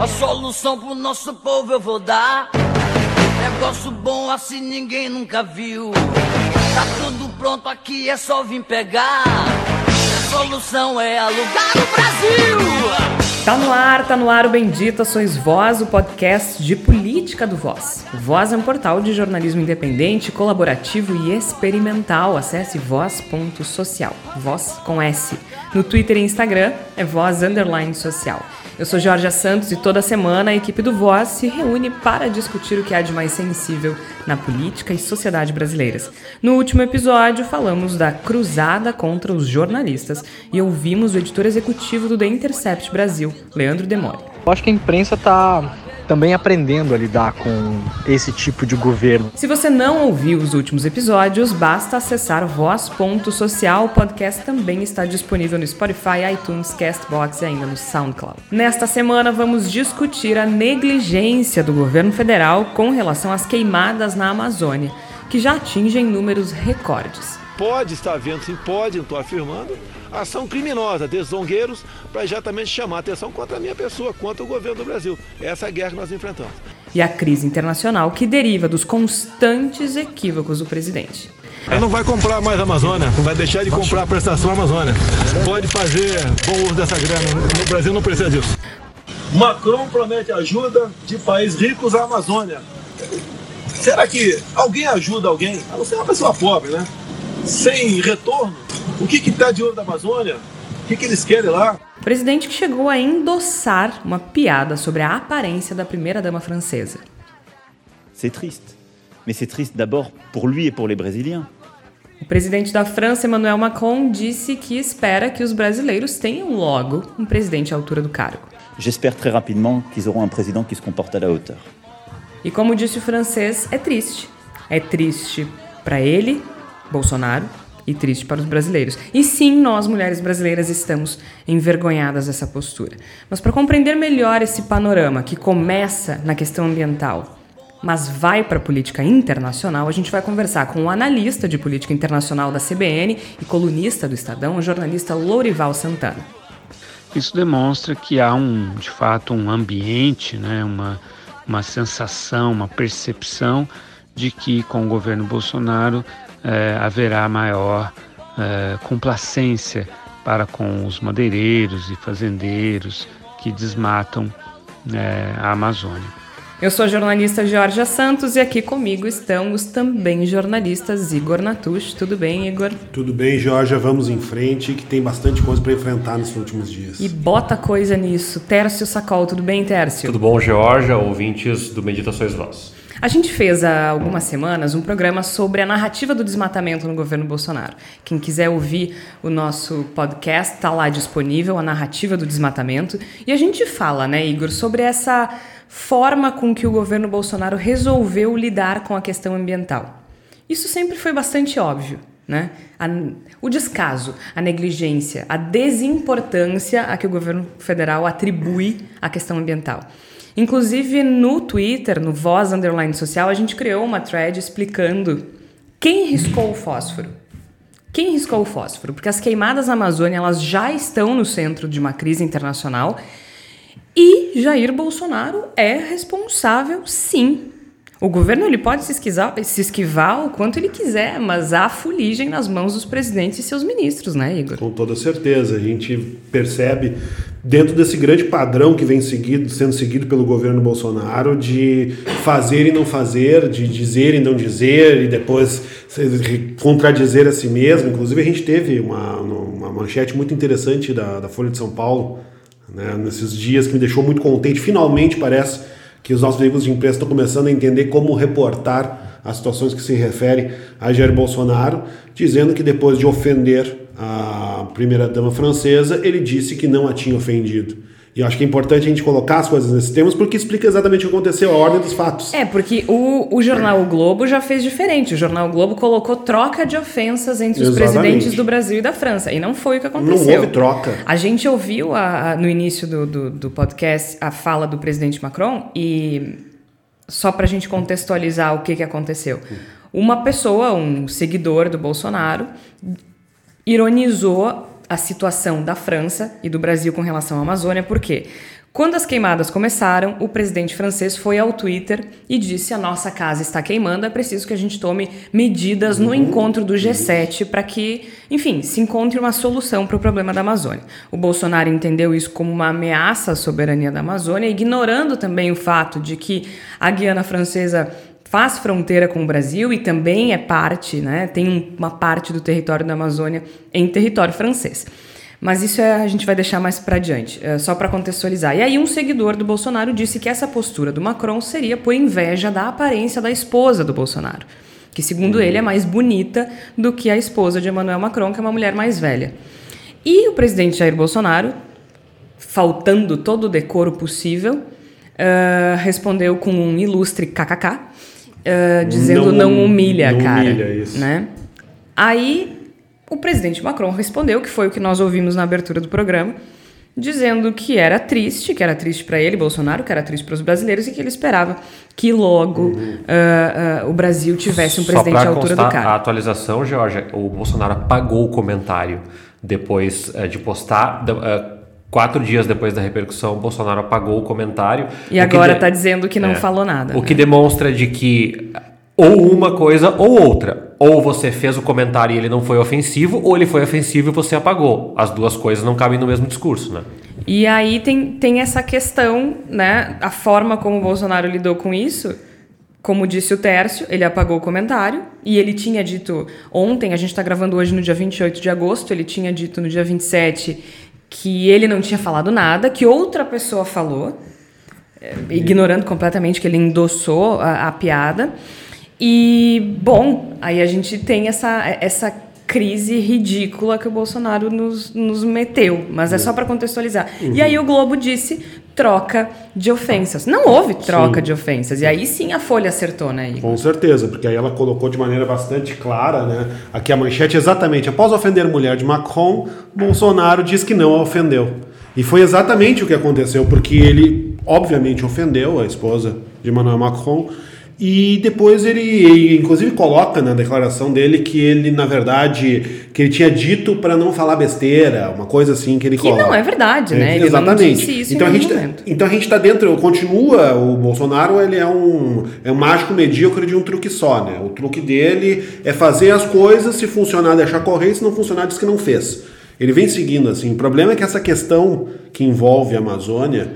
A solução pro nosso povo eu vou dar. Negócio bom assim ninguém nunca viu. Tá tudo pronto aqui, é só vir pegar. A solução é alugar o Brasil. Tá no ar, tá no ar o Bendita Sois Voz, o podcast de política do Voz. O Voz é um portal de jornalismo independente, colaborativo e experimental. Acesse voz.social. Voz com S. No Twitter e Instagram é voz underline social. Eu sou Jorge Santos e toda semana a equipe do Voz se reúne para discutir o que há de mais sensível na política e sociedade brasileiras. No último episódio, falamos da cruzada contra os jornalistas e ouvimos o editor executivo do The Intercept Brasil, Leandro Demore. Eu acho que a imprensa está também aprendendo a lidar com esse tipo de governo. Se você não ouviu os últimos episódios, basta acessar voz.social. O podcast também está disponível no Spotify, iTunes, Castbox e ainda no SoundCloud. Nesta semana vamos discutir a negligência do governo federal com relação às queimadas na Amazônia, que já atingem números recordes. Pode estar havendo, sim, pode, não estou afirmando, ação criminosa desses zongueiros para exatamente chamar a atenção contra a minha pessoa, contra o governo do Brasil. Essa é a guerra que nós enfrentamos. E a crise internacional que deriva dos constantes equívocos do presidente. Ele não vai comprar mais a Amazônia, não vai deixar de comprar a prestação Amazônia. Pode fazer bom uso dessa grana. No Brasil não precisa disso. Macron promete ajuda de países ricos à Amazônia. Será que alguém ajuda alguém? A não ser uma pessoa pobre, né? Sem retorno? O que está de olho da Amazônia? O que, que eles querem lá? O presidente que chegou a endossar uma piada sobre a aparência da primeira-dama francesa. C'est triste. Mais c'est triste d'abord pour lui et pour les Brésiliens. O presidente da França, Emmanuel Macron, disse que espera que os brasileiros tenham logo um presidente à altura do cargo. J'espère très rapidement qu'ils auront un président qui se comporte à la hauteur. E como disse o francês, é triste. É triste para ele, Bolsonaro, e triste para os brasileiros. E sim, nós, mulheres brasileiras, estamos envergonhadas dessa postura. Mas para compreender melhor esse panorama que começa na questão ambiental, mas vai para a política internacional, a gente vai conversar com o analista de política internacional da CBN e colunista do Estadão, o jornalista Lourival Santana. Isso demonstra que há um, de fato, um ambiente, né, uma, uma sensação, uma percepção de que com o governo Bolsonaro é, haverá maior é, complacência para com os madeireiros e fazendeiros que desmatam é, a Amazônia. Eu sou a jornalista Georgia Santos e aqui comigo estão os também jornalistas Igor Natush. Tudo bem, Igor? Tudo bem, Georgia. Vamos em frente, que tem bastante coisa para enfrentar nesses últimos dias. E bota coisa nisso. Tércio Sacol, tudo bem, Tércio? Tudo bom, Georgia, ouvintes do Meditações Voz. A gente fez há algumas semanas um programa sobre a narrativa do desmatamento no governo Bolsonaro. Quem quiser ouvir o nosso podcast, está lá disponível, a narrativa do desmatamento. E a gente fala, né, Igor, sobre essa forma com que o governo Bolsonaro resolveu lidar com a questão ambiental. Isso sempre foi bastante óbvio. Né? A, o descaso, a negligência, a desimportância a que o governo federal atribui à questão ambiental. Inclusive no Twitter, no Voz Underline Social, a gente criou uma thread explicando quem riscou o fósforo. Quem riscou o fósforo? Porque as queimadas na Amazônia elas já estão no centro de uma crise internacional e Jair Bolsonaro é responsável, sim, o governo ele pode se se esquivar o quanto ele quiser, mas há fuligem nas mãos dos presidentes e seus ministros, né, Igor? Com toda certeza. A gente percebe, dentro desse grande padrão que vem seguido, sendo seguido pelo governo Bolsonaro, de fazer e não fazer, de dizer e não dizer, e depois contradizer a si mesmo. Inclusive, a gente teve uma, uma manchete muito interessante da, da Folha de São Paulo, né, nesses dias, que me deixou muito contente. Finalmente, parece que os nossos veículos de imprensa estão começando a entender como reportar as situações que se referem a Jair Bolsonaro, dizendo que depois de ofender a primeira-dama francesa, ele disse que não a tinha ofendido. E eu acho que é importante a gente colocar as coisas nesses termos porque explica exatamente o que aconteceu, a ordem dos fatos. É, porque o, o jornal o Globo já fez diferente. O jornal o Globo colocou troca de ofensas entre os exatamente. presidentes do Brasil e da França. E não foi o que aconteceu. Não houve troca. A gente ouviu a, a, no início do, do, do podcast a fala do presidente Macron e só para a gente contextualizar o que, que aconteceu. Uma pessoa, um seguidor do Bolsonaro, ironizou a situação da França e do Brasil com relação à Amazônia, porque Quando as queimadas começaram, o presidente francês foi ao Twitter e disse: A nossa casa está queimando, é preciso que a gente tome medidas no encontro do G7 para que, enfim, se encontre uma solução para o problema da Amazônia. O Bolsonaro entendeu isso como uma ameaça à soberania da Amazônia, ignorando também o fato de que a Guiana Francesa faz fronteira com o Brasil e também é parte, né, tem uma parte do território da Amazônia em território francês. Mas isso é, a gente vai deixar mais para adiante, é, só para contextualizar. E aí um seguidor do Bolsonaro disse que essa postura do Macron seria por inveja da aparência da esposa do Bolsonaro, que segundo ele é mais bonita do que a esposa de Emmanuel Macron, que é uma mulher mais velha. E o presidente Jair Bolsonaro, faltando todo o decoro possível, uh, respondeu com um ilustre kkk, uh, dizendo não, não humilha, não cara. Humilha isso. Né? Aí o presidente Macron respondeu, que foi o que nós ouvimos na abertura do programa, dizendo que era triste, que era triste para ele, Bolsonaro, que era triste para os brasileiros e que ele esperava que logo uhum. uh, uh, o Brasil tivesse um presidente à altura do cara. A atualização, Georgia, o Bolsonaro apagou o comentário depois uh, de postar. Quatro dias depois da repercussão, o Bolsonaro apagou o comentário. E agora está de... dizendo que não é, falou nada. O né? que demonstra de que ou uma coisa ou outra. Ou você fez o comentário e ele não foi ofensivo, ou ele foi ofensivo e você apagou. As duas coisas não cabem no mesmo discurso, né? E aí tem, tem essa questão, né? A forma como o Bolsonaro lidou com isso. Como disse o Tércio, ele apagou o comentário e ele tinha dito ontem, a gente está gravando hoje no dia 28 de agosto, ele tinha dito no dia 27 que ele não tinha falado nada, que outra pessoa falou, eh, ignorando completamente que ele endossou a, a piada. E, bom, aí a gente tem essa, essa crise ridícula que o Bolsonaro nos, nos meteu. Mas é só para contextualizar. Uhum. E aí o Globo disse troca de ofensas. Não houve troca sim. de ofensas. E aí sim a Folha acertou, né? Com certeza, porque aí ela colocou de maneira bastante clara, né? Aqui a manchete exatamente. Após ofender mulher de Macron, Bolsonaro diz que não a ofendeu. E foi exatamente o que aconteceu, porque ele, obviamente, ofendeu a esposa de Emmanuel Macron e depois ele, inclusive, coloca na declaração dele que ele, na verdade, que ele tinha dito para não falar besteira, uma coisa assim que ele que coloca. Que não é verdade, né? Ele exatamente. então, a gente, tá, então a gente está dentro, continua, o Bolsonaro ele é um, é um mágico medíocre de um truque só, né? O truque dele é fazer as coisas, se funcionar, deixar correr, se não funcionar, diz que não fez. Ele vem seguindo assim. O problema é que essa questão que envolve a Amazônia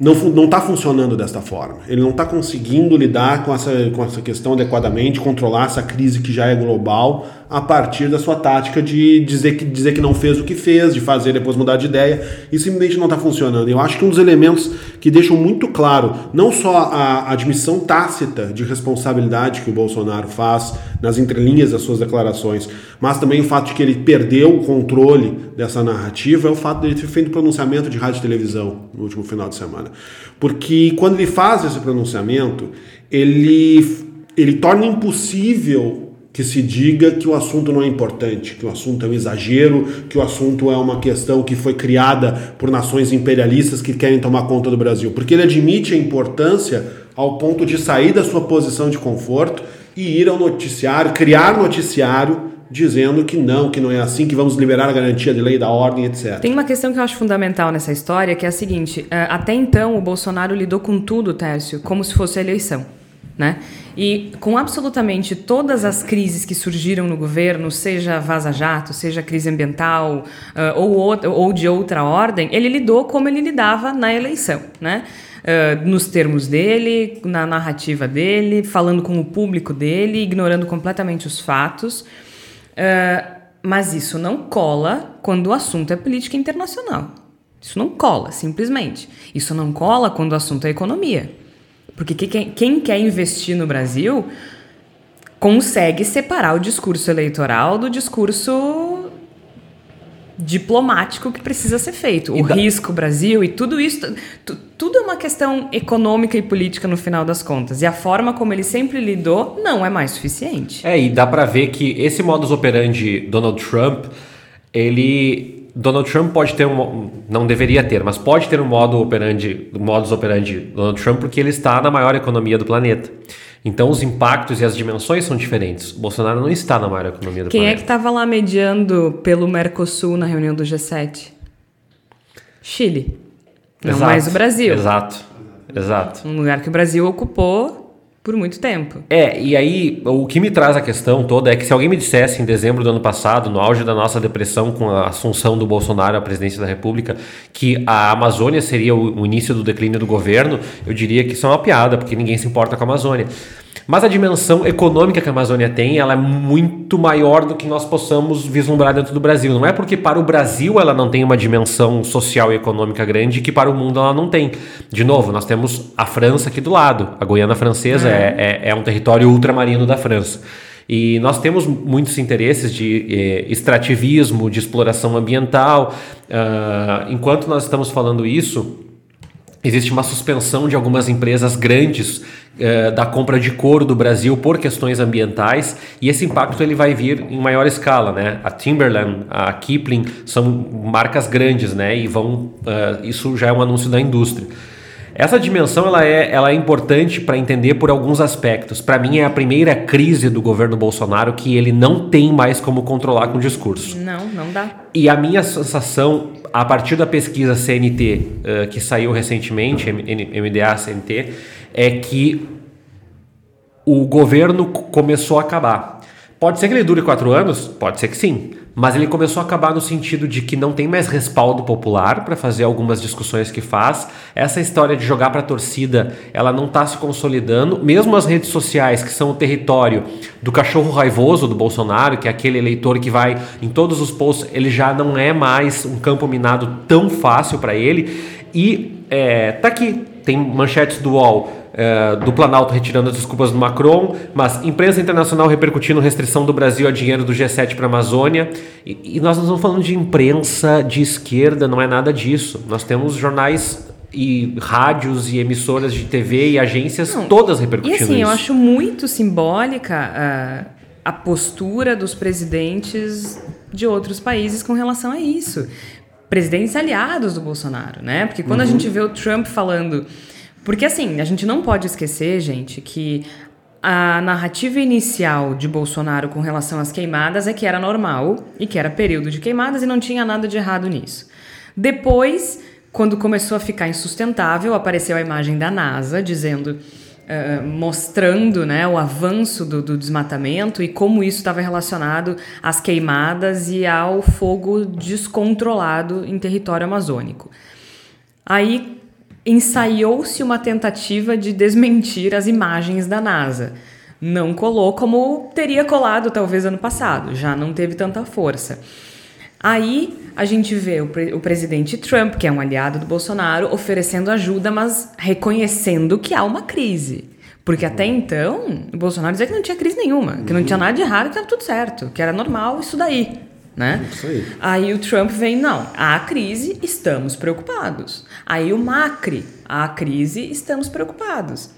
não está funcionando desta forma. Ele não está conseguindo lidar com essa, com essa questão adequadamente, controlar essa crise que já é global a partir da sua tática de dizer que, dizer que não fez o que fez, de fazer depois mudar de ideia. e simplesmente não está funcionando. Eu acho que um dos elementos que deixam muito claro não só a admissão tácita de responsabilidade que o Bolsonaro faz nas entrelinhas das suas declarações, mas também o fato de que ele perdeu o controle dessa narrativa é o fato de ele ter feito pronunciamento de rádio e televisão no último final de semana. Porque quando ele faz esse pronunciamento, ele, ele torna impossível que se diga que o assunto não é importante, que o assunto é um exagero, que o assunto é uma questão que foi criada por nações imperialistas que querem tomar conta do Brasil. Porque ele admite a importância ao ponto de sair da sua posição de conforto e ir ao noticiário, criar noticiário dizendo que não, que não é assim, que vamos liberar a garantia de lei da ordem, etc. Tem uma questão que eu acho fundamental nessa história, que é a seguinte: eh, até então o Bolsonaro lidou com tudo, Tércio, como se fosse eleição. Né? E com absolutamente todas as crises que surgiram no governo, seja vaza-jato, seja crise ambiental uh, ou, ou de outra ordem, ele lidou como ele lidava na eleição, né? Uh, nos termos dele, na narrativa dele, falando com o público dele, ignorando completamente os fatos. Uh, mas isso não cola quando o assunto é política internacional. Isso não cola, simplesmente. Isso não cola quando o assunto é economia. Porque quem, quer investir no Brasil consegue separar o discurso eleitoral do discurso diplomático que precisa ser feito. O da... risco Brasil e tudo isso, tudo é uma questão econômica e política no final das contas. E a forma como ele sempre lidou não é mais suficiente. É, e dá para ver que esse modus operandi Donald Trump, ele Donald Trump pode ter um. Não deveria ter, mas pode ter um modo operandi, modus operandi Donald Trump porque ele está na maior economia do planeta. Então os impactos e as dimensões são diferentes. O Bolsonaro não está na maior economia do Quem planeta. Quem é que estava lá mediando pelo Mercosul na reunião do G7? Chile. Não mais o Brasil. Exato. Exato. Um lugar que o Brasil ocupou por muito tempo. É, e aí o que me traz a questão toda é que se alguém me dissesse em dezembro do ano passado, no auge da nossa depressão com a assunção do Bolsonaro à presidência da República, que a Amazônia seria o, início do declínio do governo, eu diria que isso é uma piada, porque ninguém se importa com a Amazônia. Mas a dimensão econômica que a Amazônia tem, ela é muito maior do que nós possamos vislumbrar dentro do Brasil. Não é porque para o Brasil ela não tem uma dimensão social e econômica grande que para o mundo ela não tem. De novo, nós temos a França aqui do lado. A Guiana Francesa é, é, é um território ultramarino da França. E nós temos muitos interesses de eh, extrativismo, de exploração ambiental. Uh, enquanto nós estamos falando isso, existe uma suspensão de algumas empresas grandes eh, da compra de couro do Brasil por questões ambientais e esse impacto ele vai vir em maior escala, né? A Timberland, a Kipling são marcas grandes, né? E vão uh, isso já é um anúncio da indústria. Essa dimensão ela é, ela é importante para entender por alguns aspectos. Para mim é a primeira crise do governo Bolsonaro que ele não tem mais como controlar com o discurso. Não, não dá. E a minha sensação a partir da pesquisa CNT uh, que saiu recentemente, MDA CNT, é que o governo começou a acabar. Pode ser que ele dure quatro anos? Pode ser que sim. Mas ele começou a acabar no sentido de que não tem mais respaldo popular para fazer algumas discussões que faz. Essa história de jogar para a torcida, ela não está se consolidando. Mesmo as redes sociais, que são o território do cachorro raivoso do Bolsonaro, que é aquele eleitor que vai em todos os posts, ele já não é mais um campo minado tão fácil para ele. E é, tá aqui, tem manchetes do UOL é, do Planalto retirando as desculpas do Macron, mas imprensa internacional repercutindo restrição do Brasil a dinheiro do G7 para a Amazônia. E, e, nós não estamos falando de imprensa de esquerda, não é nada disso. Nós temos jornais e rádios e emissoras de TV e agências não, todas repercutindo isso. E assim, isso. eu acho muito simbólica uh, a postura dos presidentes de outros países com relação a isso. Presidentes aliados do Bolsonaro, né? Porque quando uhum. a gente vê o Trump falando porque assim, a gente não pode esquecer, gente, que a narrativa inicial de Bolsonaro com relação às queimadas é que era normal e que era período de queimadas e não tinha nada de errado nisso. Depois, quando começou a ficar insustentável, apareceu a imagem da NASA dizendo. Uh, mostrando né, o avanço do, do desmatamento e como isso estava relacionado às queimadas e ao fogo descontrolado em território amazônico. Aí ensaiou-se uma tentativa de desmentir as imagens da NASA. Não colou como teria colado talvez ano passado, já não teve tanta força. Aí a gente vê o, pre o, presidente Trump, que é um aliado do Bolsonaro, oferecendo ajuda, mas reconhecendo que há uma crise. Porque até então, o Bolsonaro dizia que não tinha crise nenhuma, que não tinha nada de errado, que estava tudo certo, que era normal isso daí né? Isso aí. aí o Trump vem, não, há crise, estamos preocupados. Aí o Macri, há crise, estamos preocupados.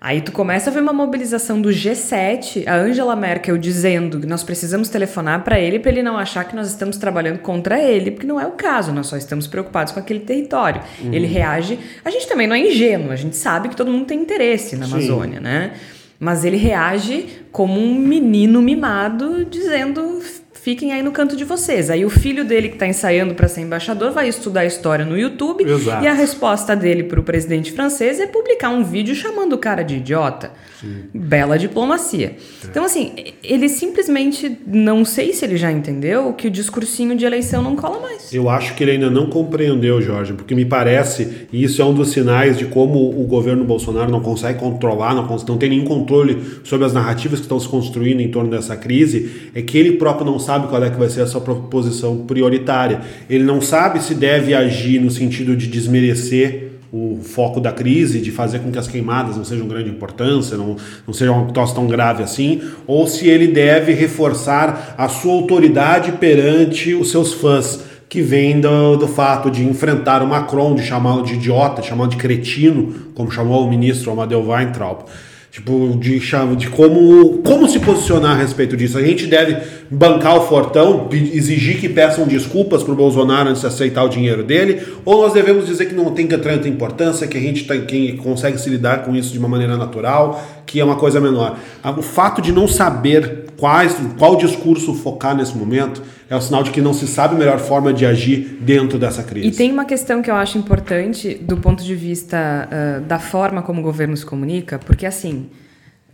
Aí tu começa a ver uma mobilização do G7, a Angela Merkel dizendo que nós precisamos telefonar para ele para ele não achar que nós estamos trabalhando contra ele, porque não é o caso, nós só estamos preocupados com aquele território. Uhum. Ele reage. A gente também não é ingênuo, a gente sabe que todo mundo tem interesse na Sim. Amazônia, né? Mas ele reage como um menino mimado dizendo fiquem aí no canto de vocês. Aí o filho dele que está ensaiando para ser embaixador vai estudar história no YouTube Exato. e a resposta dele para o presidente francês é publicar um vídeo chamando o cara de idiota. Sim. Bela diplomacia. É. Então assim, ele simplesmente não sei se ele já entendeu que o discursinho de eleição não cola mais. Eu acho que ele ainda não compreendeu, Jorge, porque me parece e isso é um dos sinais de como o governo Bolsonaro não consegue controlar, não, não tem nenhum controle sobre as narrativas que estão se construindo em torno dessa crise, é que ele próprio não sabe sabe qual é que vai ser a sua proposição prioritária. Ele não sabe se deve agir no sentido de desmerecer o foco da crise, de fazer com que as queimadas não sejam de grande importância, não, não sejam uma situação tão grave assim, ou se ele deve reforçar a sua autoridade perante os seus fãs, que vem do, do fato de enfrentar o Macron, de chamá-lo de idiota, de chamá-lo de cretino, como chamou o ministro Amadeu Weintraub. Tipo, de, de como, como se posicionar a respeito disso. A gente deve bancar o Fortão, exigir que peçam desculpas para o Bolsonaro antes de aceitar o dinheiro dele, ou nós devemos dizer que não tem tanta importância, que a gente tem, quem consegue se lidar com isso de uma maneira natural, que é uma coisa menor. O fato de não saber quais, qual discurso focar nesse momento, é o sinal de que não se sabe a melhor forma de agir dentro dessa crise. E tem uma questão que eu acho importante do ponto de vista uh, da forma como o governo se comunica, porque assim.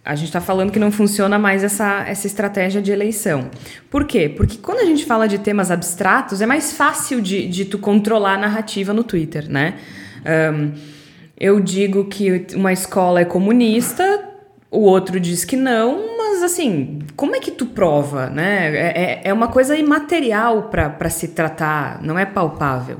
A gente está falando que não funciona mais essa, essa estratégia de eleição. Por quê? Porque quando a gente fala de temas abstratos, é mais fácil de, de tu controlar a narrativa no Twitter, né? Um, eu digo que uma escola é comunista, o outro diz que não, assim, como é que tu prova, né? É, é, é uma coisa imaterial para se tratar, não é palpável.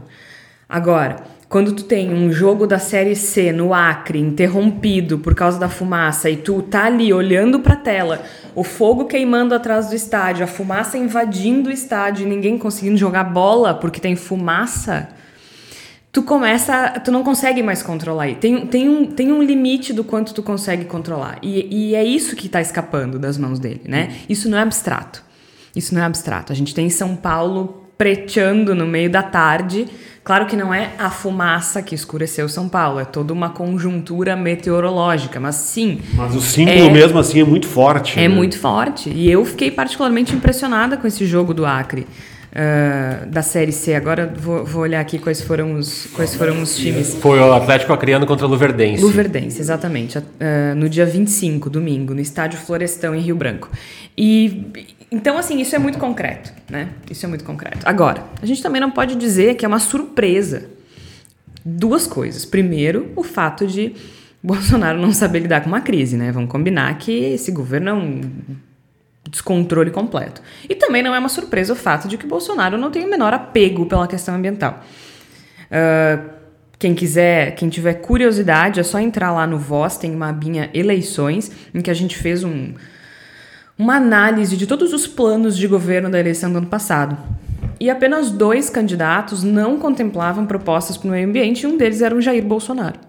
Agora, quando tu tem um jogo da série C no Acre interrompido por causa da fumaça e tu tá ali olhando para a tela, o fogo queimando atrás do estádio, a fumaça invadindo o estádio e ninguém conseguindo jogar bola porque tem fumaça, tu começa, tu não consegue mais controlar. Tem, tem, um, tem um limite do quanto tu consegue controlar. E, e é isso que está escapando das mãos dele, né? Isso não é abstrato. Isso não é abstrato. A gente tem São Paulo preteando no meio da tarde Claro que não é a fumaça que escureceu São Paulo, é toda uma conjuntura meteorológica, mas sim. Mas o símbolo é, mesmo assim é muito forte. É né? muito forte. E eu fiquei particularmente impressionada com esse jogo do Acre. Uh, da Série C. Agora vou, vou, olhar aqui quais foram os, quais foram os times. Foi o Atlético Acreano contra o Luverdense. Luverdense, exatamente. Uh, no dia 25, domingo, no estádio Florestão, em Rio Branco. E então, assim, isso é muito concreto, né? Isso é muito concreto. Agora, a gente também não pode dizer que é uma surpresa. Duas coisas. Primeiro, o fato de Bolsonaro não saber lidar com uma crise, né? Vamos combinar que esse governo é um descontrole completo. E também não é uma surpresa o fato de que Bolsonaro não tem o menor apego pela questão ambiental. Uh, quem quiser, quem tiver curiosidade, é só entrar lá no Voz, tem uma abinha eleições, em que a gente fez um, uma análise de todos os planos de governo da eleição do ano passado. E apenas dois candidatos não contemplavam propostas para o meio ambiente, e um deles era o Jair Bolsonaro.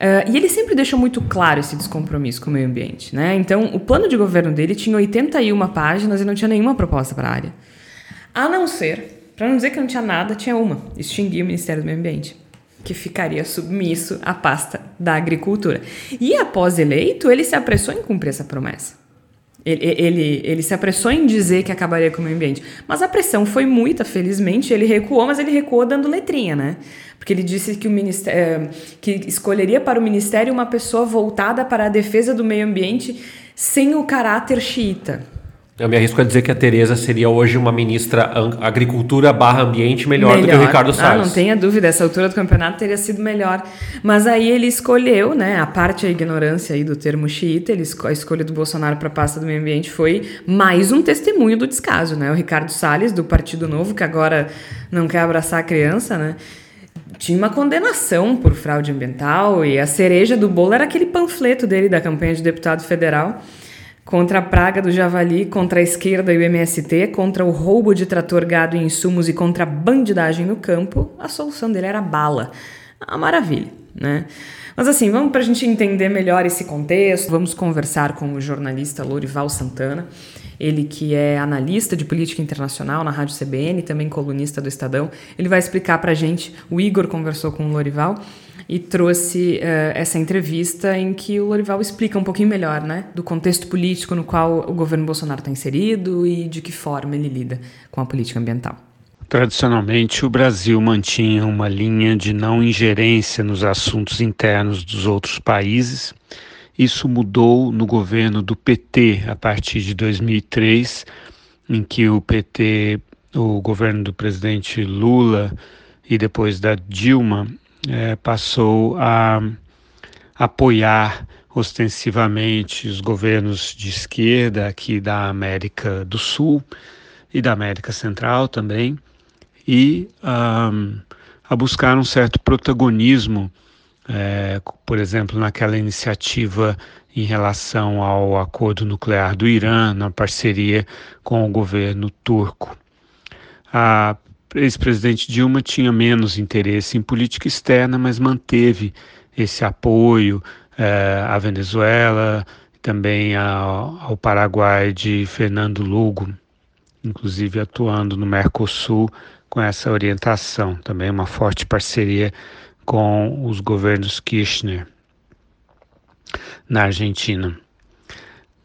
Uh, e ele sempre deixou muito claro esse descompromisso com o meio ambiente. Né? Então, o plano de governo dele tinha 81 páginas e não tinha nenhuma proposta para a área. A não ser, para não dizer que não tinha nada, tinha uma: extinguir o Ministério do Meio Ambiente, que ficaria submisso à pasta da agricultura. E após eleito, ele se apressou em cumprir essa promessa. Ele, ele, ele se apressou em dizer que acabaria com o meio ambiente. Mas a pressão foi muita, felizmente. Ele recuou, mas ele recuou dando letrinha, né? Porque ele disse que, o ministério, eh, que escolheria para o ministério uma pessoa voltada para a defesa do meio ambiente sem o caráter xiita. Eu me arrisco a dizer que a Tereza seria hoje uma ministra agricultura barra ambiente melhor, melhor, do que o Ricardo Salles. Ah, não tenha dúvida, essa altura do campeonato teria sido melhor. Mas aí ele escolheu, né, a parte a ignorância aí do termo xiita, ele, a escolha do Bolsonaro para a pasta do meio ambiente foi mais um testemunho do descaso, né? O Ricardo Salles, do Partido Novo, que agora não quer abraçar a criança, né? Tinha uma condenação por fraude ambiental e a cereja do bolo era aquele panfleto dele da campanha de deputado federal contra a praga do javali, contra a esquerda e o MST, contra o roubo de trator, gado e insumos e contra a bandidagem no campo, a solução dele era bala. Uma maravilha, né? Mas assim, vamos para a gente entender melhor esse contexto, vamos conversar com o jornalista Lorival Santana, ele que é analista de política internacional na Rádio CBN, também colunista do Estadão. Ele vai explicar para a gente, o Igor conversou com o Lorival, e trouxe uh, essa entrevista em que o Lorival explica um pouquinho melhor, né, do contexto político no qual o governo Bolsonaro está inserido e de que forma ele lida com a política ambiental. Tradicionalmente, o Brasil mantinha uma linha de não ingerência nos assuntos internos dos outros países. Isso mudou no governo do PT a partir de 2003, em que o PT, o governo do presidente Lula e depois da Dilma, é, passou a apoiar ostensivamente os governos de esquerda aqui da América do Sul e da América Central também, e um, a buscar um certo protagonismo, é, por exemplo, naquela iniciativa em relação ao acordo nuclear do Irã, na parceria com o governo turco. A ex-presidente Dilma tinha menos interesse em política externa, mas manteve esse apoio eh, à Venezuela, também ao, ao Paraguai de Fernando Lugo, inclusive atuando no Mercosul com essa orientação. Também uma forte parceria com os governos Kirchner na Argentina.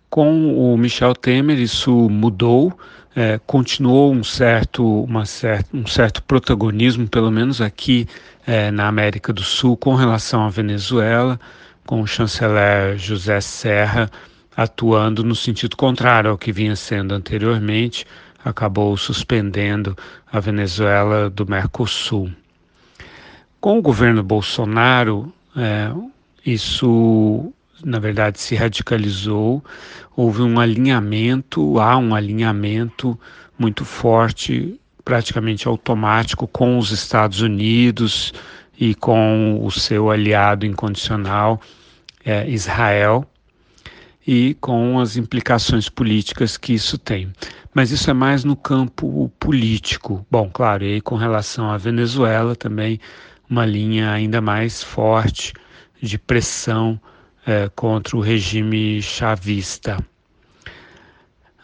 Com o Michel Temer, isso mudou, é, continuou um certo, certa, um certo protagonismo, pelo menos aqui é, na América do Sul, com relação à Venezuela, com o chanceler José Serra atuando no sentido contrário ao que vinha sendo anteriormente, acabou suspendendo a Venezuela do Mercosul. Com o governo Bolsonaro, é, isso na verdade se radicalizou, houve um alinhamento, há um alinhamento muito forte, praticamente automático, com os Estados Unidos e com o seu aliado incondicional, é, Israel, e com as implicações políticas que isso tem. Mas isso é mais no campo político. Bom, claro, e com relação à Venezuela também uma linha ainda mais forte de pressão é, contra o regime chavista.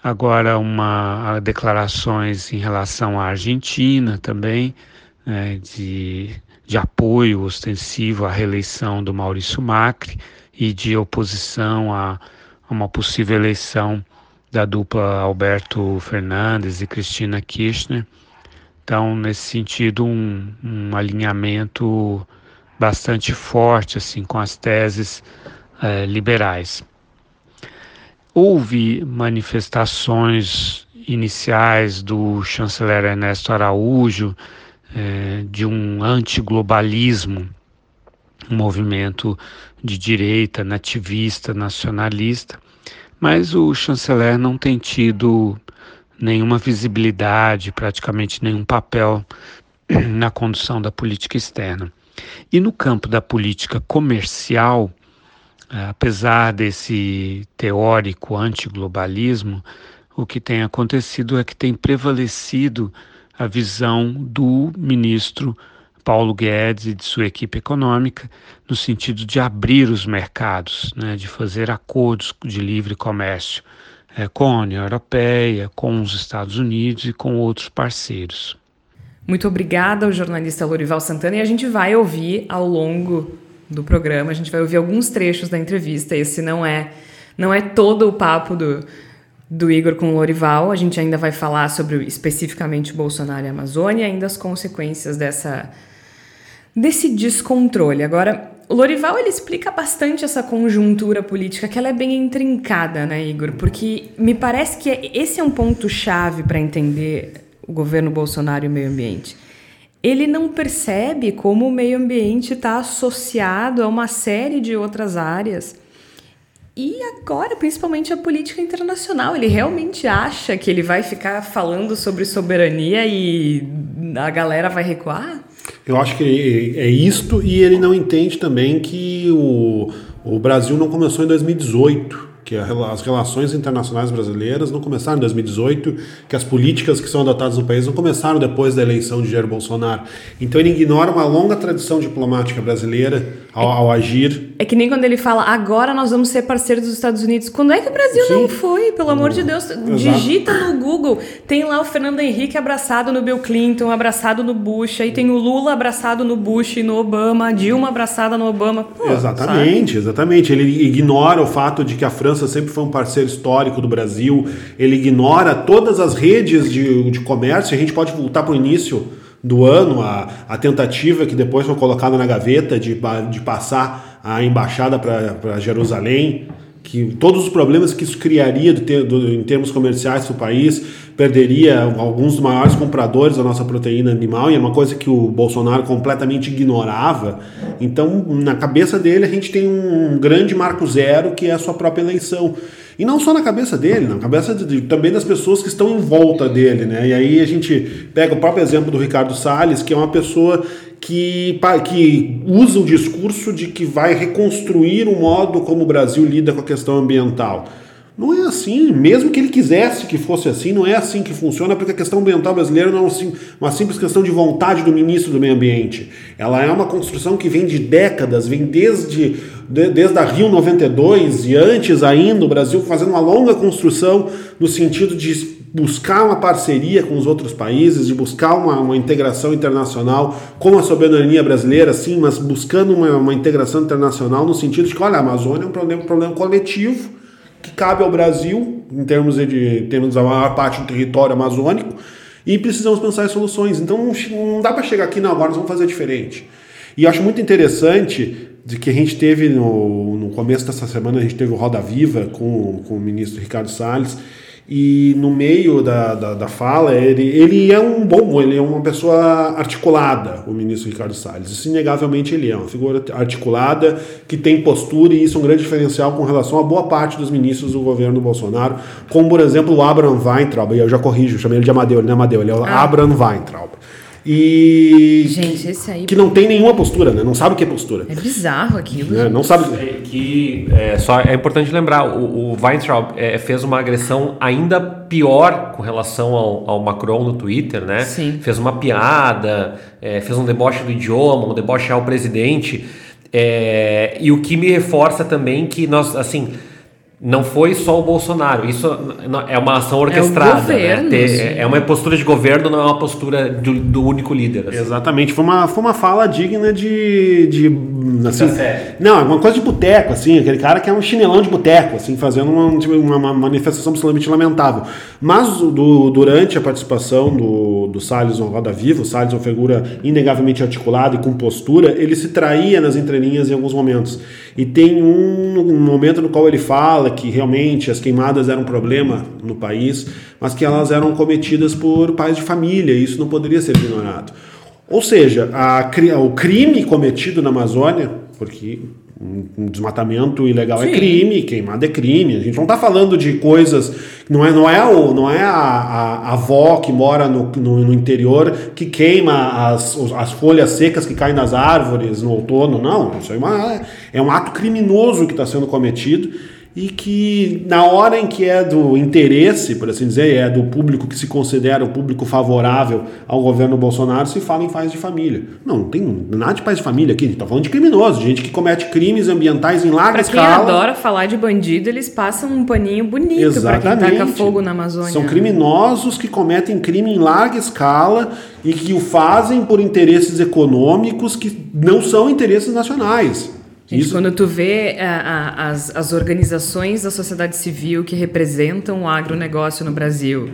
Agora, uma declarações em relação à Argentina também, né, de, de apoio ostensivo à reeleição do Maurício Macri e de oposição a, a uma possível eleição da dupla Alberto Fernandes e Cristina Kirchner. Então, nesse sentido, um, um alinhamento bastante forte assim com as teses eh, liberais. Houve manifestações iniciais do chanceler Ernesto Araújo eh, de um antiglobalismo, um movimento de direita, nativista, nacionalista, mas o chanceler não tem tido nenhuma visibilidade, praticamente nenhum papel na condução da política externa. E no campo da política comercial, apesar desse teórico antiglobalismo, o que tem acontecido é que tem prevalecido a visão do ministro Paulo Guedes e de sua equipe econômica no sentido de abrir os mercados, né, de fazer acordos de livre comércio é, com a União Europeia, com os Estados Unidos e com outros parceiros. Muito obrigada ao jornalista Lorival Santana e a gente vai ouvir ao longo do programa, a gente vai ouvir alguns trechos da entrevista. Esse não é não é todo o papo do, do Igor com o Lorival, a gente ainda vai falar sobre especificamente Bolsonaro e Amazônia e ainda as consequências dessa desse descontrole. Agora, o Lorival ele explica bastante essa conjuntura política, que ela é bem intrincada, né, Igor? Porque me parece que esse é um ponto chave para entender o governo Bolsonaro e o meio ambiente. Ele não percebe como o meio ambiente está associado a uma série de outras áreas. E agora, principalmente a política internacional, ele realmente acha que ele vai ficar falando sobre soberania e a galera vai recuar? Eu acho que é isto e ele não entende também que o, o Brasil não começou em 2018 que as relações internacionais brasileiras não começaram em 2018, que as políticas que são adotadas no país não começaram depois da eleição de Jair Bolsonaro. Então ele ignora uma longa tradição diplomática brasileira ao, ao, agir. É que nem quando ele fala, agora nós vamos ser parceiros dos Estados Unidos. Quando é que o Brasil Sim. não foi? Pelo amor de Deus, Exato. digita no Google. Tem lá o Fernando Henrique abraçado no Bill Clinton, abraçado no Bush, aí tem o Lula abraçado no Bush e no Obama, Dilma abraçada no Obama. Pô, exatamente, sabe? exatamente. Ele ignora o fato de que a França sempre foi um parceiro histórico do Brasil, ele ignora todas as redes de, de comércio. A gente pode voltar para o início do ano, a, a tentativa que depois foi colocada na gaveta de, de passar a embaixada para Jerusalém, que todos os problemas que isso criaria do, do, em termos comerciais para o país, perderia alguns dos maiores compradores da nossa proteína animal, e é uma coisa que o Bolsonaro completamente ignorava. Então, na cabeça dele, a gente tem um grande marco zero, que é a sua própria eleição. E não só na cabeça dele, na cabeça de, também das pessoas que estão em volta dele, né? E aí a gente pega o próprio exemplo do Ricardo Salles, que é uma pessoa que, que usa o discurso de que vai reconstruir o modo como o Brasil lida com a questão ambiental. Não é assim, mesmo que ele quisesse que fosse assim, não é assim que funciona, porque a questão ambiental brasileira não é uma simples questão de vontade do ministro do Meio Ambiente. Ela é uma construção que vem de décadas, vem desde, de, desde a Rio 92 e antes ainda, o Brasil fazendo uma longa construção no sentido de buscar uma parceria com os outros países, de buscar uma, uma integração internacional com a soberania brasileira, sim, mas buscando uma, uma integração internacional no sentido de que, olha, a Amazônia é um problema, um problema coletivo que cabe ao Brasil, em termos de temos a maior parte do território amazônico, e precisamos pensar em soluções. Então não, dá para chegar aqui, não, agora nós vamos fazer diferente. E acho muito interessante de que a gente teve no, no começo dessa semana, a gente teve o Roda Viva com, com o ministro Ricardo Salles, e no meio da, da, da, fala, ele, ele é um bom, ele é uma pessoa articulada, o ministro Ricardo Salles. Isso, inegavelmente, ele é uma figura articulada, que tem postura, e isso é um grande diferencial com relação a boa parte dos ministros do governo Bolsonaro, como, por exemplo, o Abraham Weintraub, e eu já corrijo, chamei ele de Amadeu, ele não é Amadeu, ele é o ah. Abraham Weintraub. E. Gente, esse aí. Que não tem nenhuma postura, né? Não sabe o que é postura. É bizarro aquilo. É, não sabe. É, que é, só é importante lembrar, o, o Weintraub é, fez uma agressão ainda pior com relação ao, ao Macron no Twitter, né? Sim. Fez uma piada, é, fez um deboche do idioma, um deboche ao presidente. É, e o que me reforça também que nós, assim não foi só o Bolsonaro. Isso é uma ação orquestrada. É, governo, né? Ter, é uma postura de governo, não é uma postura do, do único líder. Assim. Exatamente. Foi uma, foi uma fala digna de. de assim, não, é uma coisa de boteco, assim. Aquele cara que é um chinelão de boteco, assim, fazendo uma, tipo, uma, uma, manifestação absolutamente lamentável. Mas do, durante a participação do, do Salles no Roda Viva, o Salles é uma figura inegavelmente articulada e com postura, ele se traía nas entrelinhas em alguns momentos. E tem um, um momento no qual ele fala que realmente as queimadas eram um problema no país, mas que elas eram cometidas por pais de família, e isso não poderia ser ignorado. Ou seja, a, o crime cometido na Amazônia, porque um desmatamento ilegal é Sim. é crime, queimada é crime. A gente não está falando de coisas. Não é, não é, o, não é a, a, a avó que mora no, no, no, interior que queima as, as folhas secas que caem das árvores no outono. Não, isso é, uma, é um ato criminoso que está sendo cometido e que na hora em que é do interesse, por assim dizer, é do público que se considera o público favorável ao governo Bolsonaro, se fala em pais de família. Não, não tem nada de pais de família aqui, a gente tá falando de criminosos, gente que comete crimes ambientais em larga pra escala. Quem adora falar de bandido, eles passam um paninho bonito para quem taca fogo na Amazônia. São criminosos que cometem crime em larga escala e que o fazem por interesses econômicos que não são interesses nacionais. Gente, Isso. quando tu vê a, a, as, as organizações da sociedade civil que representam o agronegócio no Brasil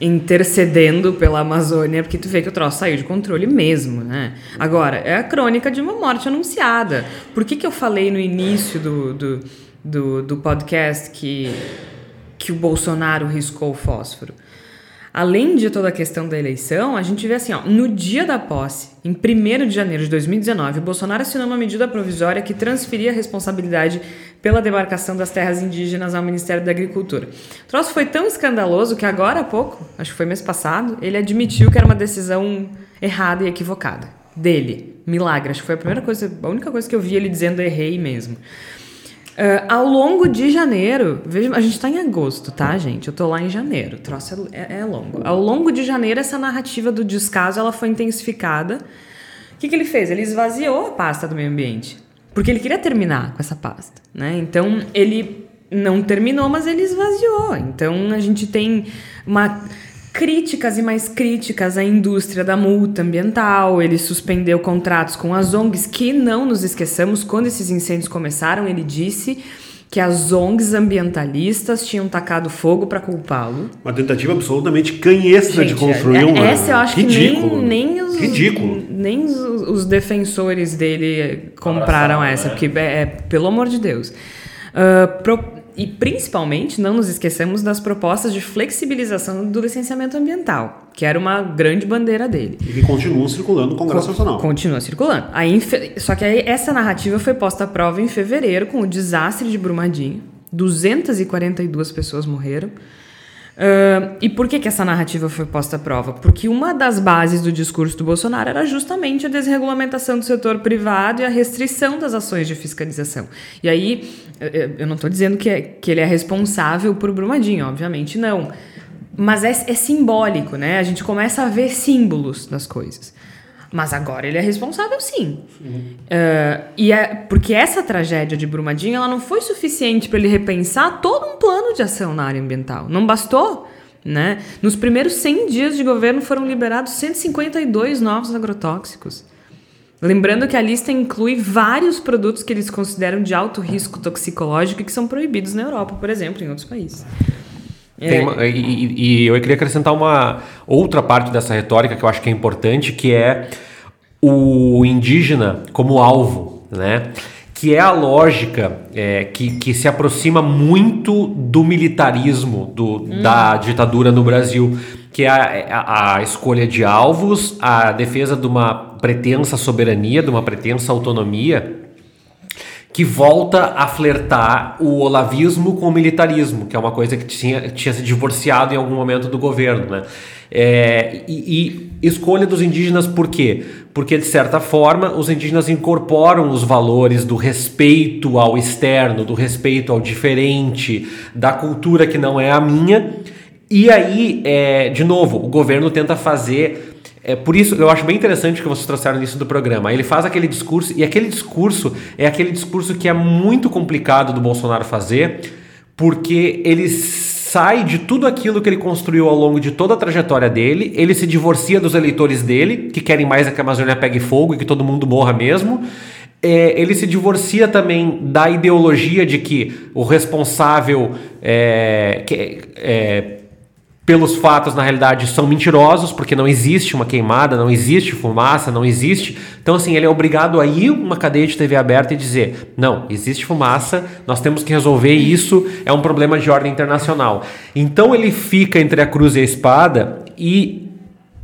intercedendo pela Amazônia, porque tu vê que o troço saiu de controle mesmo, né? Agora, é a crônica de uma morte anunciada. Por que, que eu falei no início do, do, do, do podcast que, que o Bolsonaro riscou o fósforo? Além de toda a questão da eleição, a gente vê assim, ó, no dia da posse, em 1 de janeiro de 2019, o Bolsonaro assinou uma medida provisória que transferia a responsabilidade pela demarcação das terras indígenas ao Ministério da Agricultura. O troço foi tão escandaloso que agora há pouco, acho que foi mês passado, ele admitiu que era uma decisão errada e equivocada dele. Milagre, acho que foi a primeira coisa, a única coisa que eu vi ele dizendo errei mesmo. Uh, ao longo de janeiro, veja, a gente está em agosto, tá, gente? Eu tô lá em janeiro, o troço é, é, longo. Ao longo de janeiro, essa narrativa do descaso ela foi intensificada. O que, que ele fez? Ele esvaziou a pasta do meio ambiente, porque ele queria terminar com essa pasta, né? Então, ele não terminou, mas ele esvaziou. Então, a gente tem uma críticas e mais críticas à indústria da multa ambiental. Ele suspendeu contratos com as ONGs, que não nos esqueçamos, quando esses incêndios começaram, ele disse que as ONGs ambientalistas tinham tacado fogo para culpá-lo. Uma tentativa absolutamente canhestra Gente, de construir é, um. Essa eu acho ridículo. que nem, nem os, ridículo. nem os, os defensores dele compraram essa, né? porque é, é, pelo amor de Deus. Uh, pro, e principalmente, não nos esqueçamos das propostas de flexibilização do licenciamento ambiental, que era uma grande bandeira dele. E que continuam circulando no Congresso Nacional. Continua circulando. Aí, só que aí essa narrativa foi posta à prova em fevereiro com o desastre de Brumadinho. 242 pessoas morreram. Uh, e por que, que essa narrativa foi posta à prova? Porque uma das bases do discurso do Bolsonaro era justamente a desregulamentação do setor privado e a restrição das ações de fiscalização. E aí, eu não estou dizendo que, é, que ele é responsável por Brumadinho, obviamente não. Mas é, é simbólico, né? A gente começa a ver símbolos das coisas. Mas agora ele é responsável sim. Uh, e é porque essa tragédia de Brumadinho ela não foi suficiente para ele repensar todo um plano de ação na área ambiental. Não bastou. Né? Nos primeiros 100 dias de governo foram liberados 152 novos agrotóxicos. Lembrando que a lista inclui vários produtos que eles consideram de alto risco toxicológico e que são proibidos na Europa, por exemplo, em outros países. É. Uma, e, e, eu queria acrescentar uma outra parte dessa retórica que eu acho que é importante, que é o indígena como alvo, né? que é a lógica é, que, que se aproxima muito do militarismo do, hum. da ditadura no Brasil, que é a, a, a, escolha de alvos, a defesa de uma pretensa soberania, de uma pretensa autonomia, que volta a flertar o olavismo com o militarismo, que é uma coisa que tinha, tinha se divorciado em algum momento do governo. Né? É, e, e, escolha dos indígenas por quê? Porque, de certa forma, os indígenas incorporam os valores do respeito ao externo, do respeito ao diferente, da cultura que não é a minha. E aí, é, de novo, o governo tenta fazer é por isso eu acho bem interessante que vocês trouxeram isso do programa. Ele faz aquele discurso e aquele discurso é aquele discurso que é muito complicado do Bolsonaro fazer, porque ele sai de tudo aquilo que ele construiu ao longo de toda a trajetória dele, ele se divorcia dos eleitores dele, que querem mais é que a Amazônia pegue fogo e que todo mundo morra mesmo. É, ele se divorcia também da ideologia de que o responsável é, que, é, pelos fatos, na realidade, são mentirosos, porque não existe uma queimada, não existe fumaça, não existe. Então, assim, ele é obrigado a ir uma cadeia de TV aberta e dizer: não, existe fumaça, nós temos que resolver isso, é um problema de ordem internacional. Então, ele fica entre a cruz e a espada e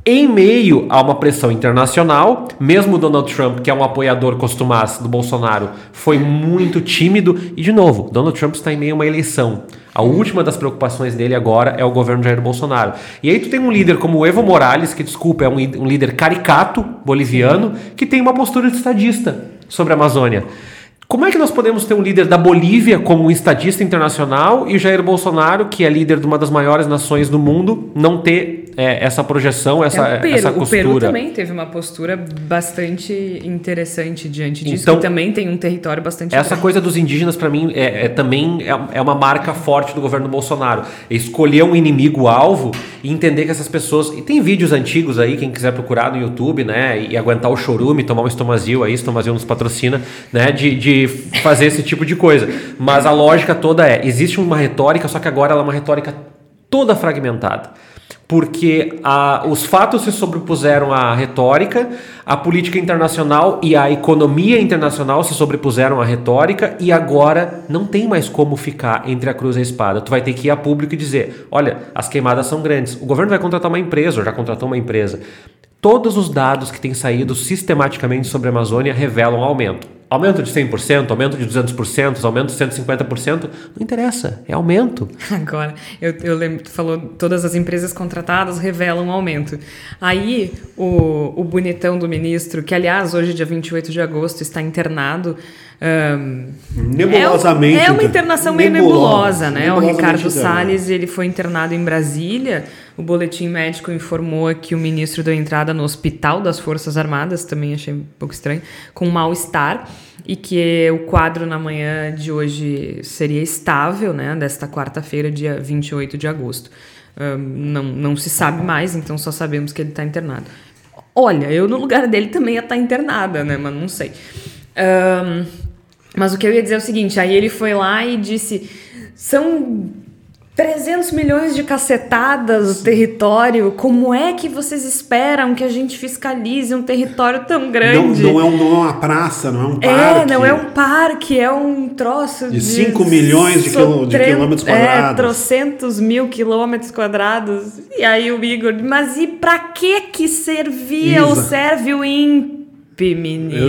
em meio a uma pressão internacional, mesmo Donald Trump, que é um apoiador costumaz do Bolsonaro, foi muito tímido. E, de novo, Donald Trump está em meio a uma eleição. A última das preocupações dele agora é o governo Jair Bolsonaro. E aí tu tem um líder como o Evo Morales, que, desculpa, é um, um líder caricato boliviano, que tem uma postura de estadista sobre a Amazônia. Como é que nós podemos ter um líder da Bolívia como um estadista internacional e Jair Bolsonaro, que é líder de uma das maiores nações do mundo, não ter é, essa projeção, essa, é, Peru, essa costura. O Peru também teve uma postura bastante interessante diante disso, então, que também tem um território bastante Essa grande. coisa dos indígenas, para mim, é, é também é, é, uma marca forte do governo Bolsonaro. Escolher um inimigo-alvo e entender que essas pessoas... E tem vídeos antigos aí, quem quiser procurar no YouTube, né? E aguentar o chorume, tomar um estomazil aí, estomazil nos patrocina, né? De, de fazer esse tipo de coisa. Mas a lógica toda é, existe uma retórica, só que agora ela é uma retórica toda fragmentada porque a, os fatos se sobrepuseram à retórica, a política internacional e a economia internacional se sobrepuseram à retórica e agora não tem mais como ficar entre a cruz e a espada. Tu vai ter que ir a público e dizer: olha, as queimadas são grandes. O governo vai contratar uma empresa, ou já contratou uma empresa. Todos os dados que têm saído sistematicamente sobre a Amazônia revelam aumento. Aumento de 100%, aumento de 200%, aumento de 150%, não interessa, é aumento. Agora, eu, eu lembro, tu falou, todas as empresas contratadas revelam aumento. Aí, o, o bonitão do ministro, que aliás, hoje, dia 28 de agosto, está internado. Um, Nebulosamente. É, é, uma internação meio nebulosa, né? O Ricardo Salles, ele foi internado em Brasília. O boletim médico informou que o ministro deu entrada no hospital das Forças Armadas, também achei um pouco estranho, com mal-estar, e que o quadro na manhã de hoje seria estável, né, desta quarta-feira, dia 28 de agosto. Um, não, não se sabe mais, então só sabemos que ele está internado. Olha, eu no lugar dele também ia estar tá internada, né, mas não sei. Um, mas o que eu ia dizer é o seguinte: aí ele foi lá e disse. São 300 milhões de cacetadas o território. Como é que vocês esperam que a gente fiscalize um território tão grande? Não, não, é, um, não é uma praça, não é um parque. É, não é um parque, é um troço de... 5 milhões de, quilô, de quilômetros é, quadrados. É, trocentos mil quilômetros quadrados. E aí o Igor, mas e pra que que servia Isa. ou serve o INPE,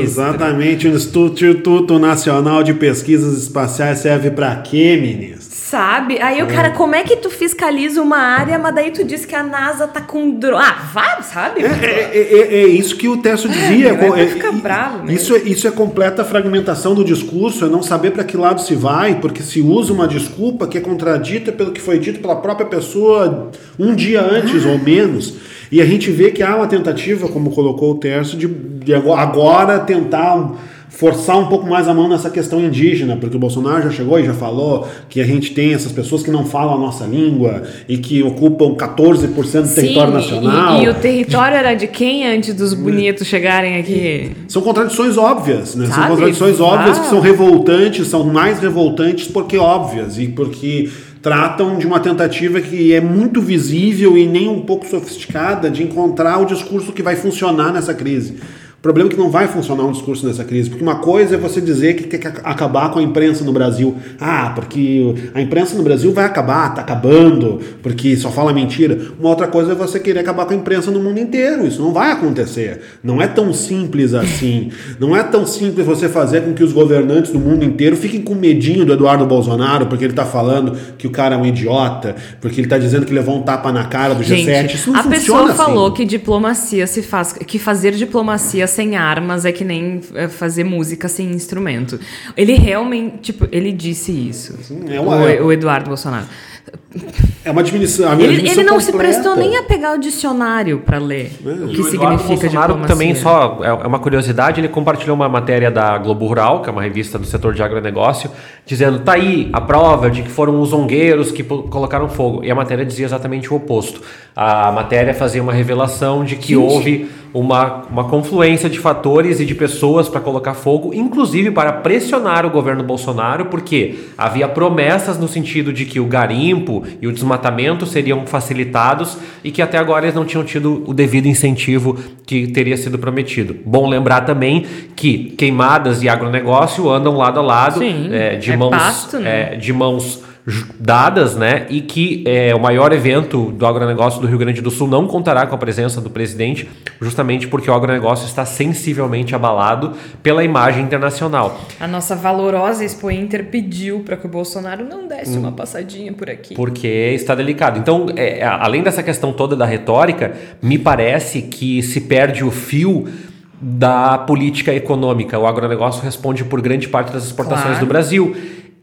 Exatamente, o Instituto Nacional de Pesquisas Espaciais serve para quê, ministro? Sabe? Aí o cara, como é que tu fiscaliza uma área, mas daí tu diz que a NASA tá com drone. Ah, vai, sabe? É, é, é, é, isso que o Tércio dizia. É, é, fica bravo mesmo. Isso, é, isso é completa fragmentação do discurso, é não saber para que lado se vai, porque se usa uma desculpa que é contradita pelo que foi dito pela própria pessoa um dia antes ou menos. E a gente vê que há uma tentativa, como colocou o Tércio, de, de agora tentar forçar um pouco mais a mão nessa questão indígena, porque o Bolsonaro já chegou e já falou que a gente tem essas pessoas que não falam a nossa língua e que ocupam 14% do Sim, território nacional. E, e o território era de quem antes dos bonitos chegarem aqui? São contradições óbvias, né? São Sabe? contradições óbvias Ah. que são revoltantes, são mais revoltantes porque óbvias e porque tratam de uma tentativa que é muito visível e nem um pouco sofisticada de encontrar o discurso que vai funcionar nessa crise. O problema é que não vai funcionar um discurso nessa crise, porque uma coisa é você dizer que tem que acabar com a imprensa no Brasil. Ah, porque a imprensa no Brasil vai acabar, tá acabando, porque só fala mentira. Uma outra coisa é você querer acabar com a imprensa no mundo inteiro. Isso não vai acontecer. Não é tão simples assim. Não é tão simples você fazer com que os governantes do mundo inteiro fiquem com medinho do Eduardo Bolsonaro, porque ele tá falando que o cara é um idiota, porque ele tá dizendo que levou um tapa na cara do G7. Gente, Isso não a funciona pessoa assim. falou que diplomacia se faz, que fazer diplomacia sem armas é que nem é, fazer música sem instrumento. Ele realmente, tipo, ele disse isso. é uma- o, o Eduardo Bolsonaro. É uma diminuição. a Ele, admissão ele não se completa. prestou nem a pegar o dicionário para ler o E que o Eduardo significa Bolsonaro diplomacia. também só é é uma curiosidade, ele compartilhou uma matéria da Globo Rural, que é uma revista do setor de agronegócio, dizendo: "Tá aí a prova de que foram os zongueiros que colocaram fogo". E a matéria dizia exatamente o oposto. A matéria fazia uma revelação de que Gente. houve uma, uma confluência de fatores e de pessoas para colocar fogo, inclusive para pressionar o governo Bolsonaro, porque havia promessas no sentido de que o garimpo e o desmatamento seriam facilitados e que até agora eles não tinham tido o devido incentivo que teria sido prometido. Bom lembrar também que queimadas e agronegócio andam lado a lado, Sim, eh, de é mãos pasto, né? eh, de mãos dadas, né? E que é, o maior evento do agronegócio do Rio Grande do Sul não contará com a presença do presidente, justamente porque o agronegócio está sensivelmente abalado pela imagem internacional. A nossa valorosa Expo Inter pediu para que o Bolsonaro não desse Hum. uma passadinha por aqui. Porque está delicado. Então, é, a- além dessa questão toda da retórica, me parece que se perde o fio da política econômica. O agronegócio responde por grande parte das exportações Claro. do Brasil.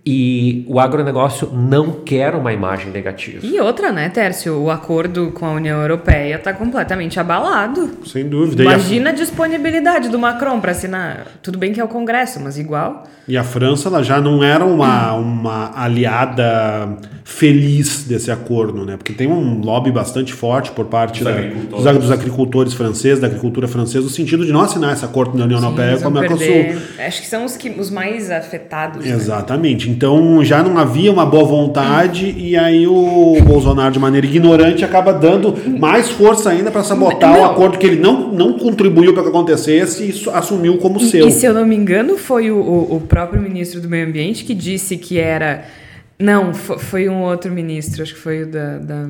E o agronegócio não quer uma imagem negativa. E outra, né, Tércio? O acordo com a União Europeia está completamente abalado. Sem dúvida. E a- Imagina a disponibilidade do Macron para assinar. Tudo bem que é o Congresso, mas igual. E a França ela já não era uma, uma aliada feliz desse acordo, né? Porque tem um lobby bastante forte por parte da- dos, ag- dos agricultores franceses, da agricultura francesa, no sentido de não assinar esse acordo da União Europeia com a Mercosul. Acho que são os, que, os mais afetados. né? Exatamente. Então já não havia uma boa vontade e aí o Bolsonaro, de maneira ignorante, acaba dando mais força ainda para sabotar o Não. acordo que ele não, não contribuiu para que acontecesse e isso assumiu como E, seu. e se eu não me engano, foi o, o, o próprio ministro do Meio Ambiente que disse que era. Não, fo- foi um outro ministro, acho que foi o da, da,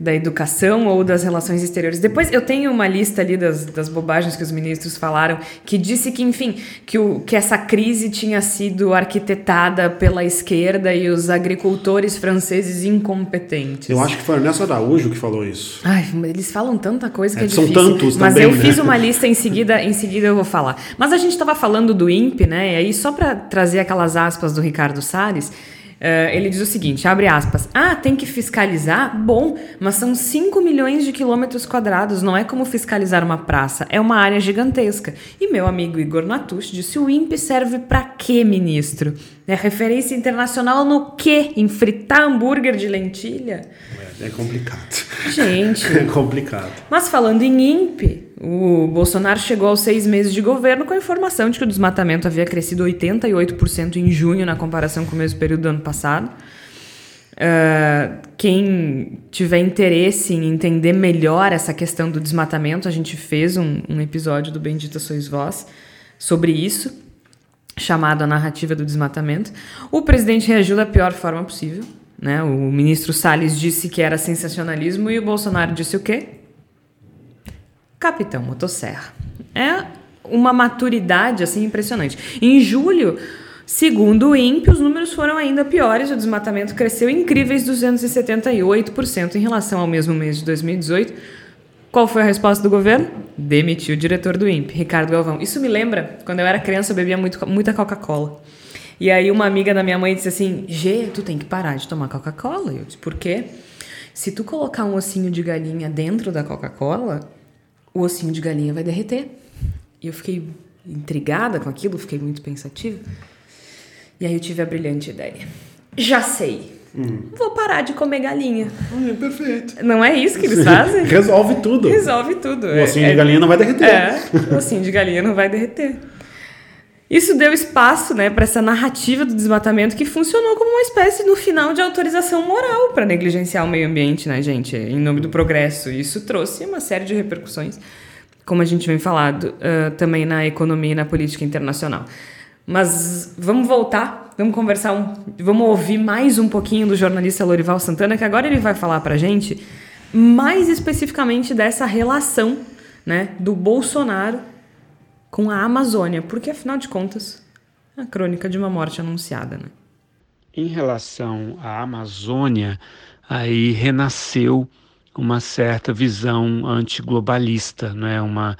da Educação ou das Relações Exteriores. Depois eu tenho uma lista ali das, das bobagens que os ministros falaram, que disse que, enfim, que, o, que essa crise tinha sido arquitetada pela esquerda e os agricultores franceses incompetentes. Eu acho que foi Ernesto Araújo que falou isso. Ai, eles falam tanta coisa que é, É, são difícil. tantos Mas também, eu né? fiz uma lista em seguida, em seguida eu vou falar. Mas a gente estava falando do INPE, né? E aí só para trazer aquelas aspas do Ricardo Salles, eh, ele diz o seguinte, abre aspas: "Ah, tem que fiscalizar? Bom, mas são 5 milhões de quilômetros quadrados, não é como fiscalizar uma praça, é uma área gigantesca". E meu amigo Igor Natush disse: "O INPE serve para quê, ministro? É referência internacional no quê? Em fritar hambúrguer de lentilha?" É, complicado. Gente, É complicado. mas falando em INPE, o Bolsonaro chegou aos seis meses de governo com a informação de que o desmatamento havia crescido 88% em junho na comparação com o mesmo período do ano passado. Ah, quem tiver interesse em entender melhor essa questão do desmatamento, a gente fez um, um episódio do Bendita Sois Vós sobre isso, chamado A Narrativa do Desmatamento. O presidente reagiu da pior forma possível. Né? O ministro Salles disse que era sensacionalismo e o Bolsonaro disse o quê? Capitão Motosserra. É uma maturidade assim impressionante. Em julho, segundo o INPE, os números foram ainda piores. O desmatamento cresceu incríveis 278% em relação ao mesmo mês de 2018. Qual foi a resposta do governo? Demitiu o diretor do INPE, Ricardo Galvão. Isso me lembra, quando eu era criança, eu bebia muito, muita Coca-Cola. E aí uma amiga da minha mãe disse assim, Gê, tu tem que parar de tomar Coca-Cola. Eu disse, por quê? Se tu colocar um ossinho de galinha dentro da Coca-Cola, o ossinho de galinha vai derreter. E eu fiquei, intrigada com aquilo, fiquei muito pensativa. E aí eu tive a brilhante ideia. Já sei. Hum. Vou parar de comer galinha. É, perfeito. Não é isso que eles fazem? Resolve tudo. Resolve tudo. O ossinho é, de galinha não vai derreter. É, o ossinho de galinha não vai derreter. Isso deu espaço né, para essa narrativa do desmatamento que funcionou como uma espécie, no final, de autorização moral para negligenciar o meio ambiente, né, gente? Em nome do progresso. Isso trouxe uma série de repercussões, como a gente vem falando, uh, também na economia e na política internacional. Mas vamos voltar, vamos conversar, um, vamos ouvir mais um pouquinho do jornalista Lorival Santana, que agora ele vai falar para gente mais especificamente dessa relação né, do Bolsonaro com a Amazônia, porque afinal de contas é a crônica de uma morte anunciada. Né? Em relação à Amazônia, aí renasceu uma certa visão antiglobalista, é uma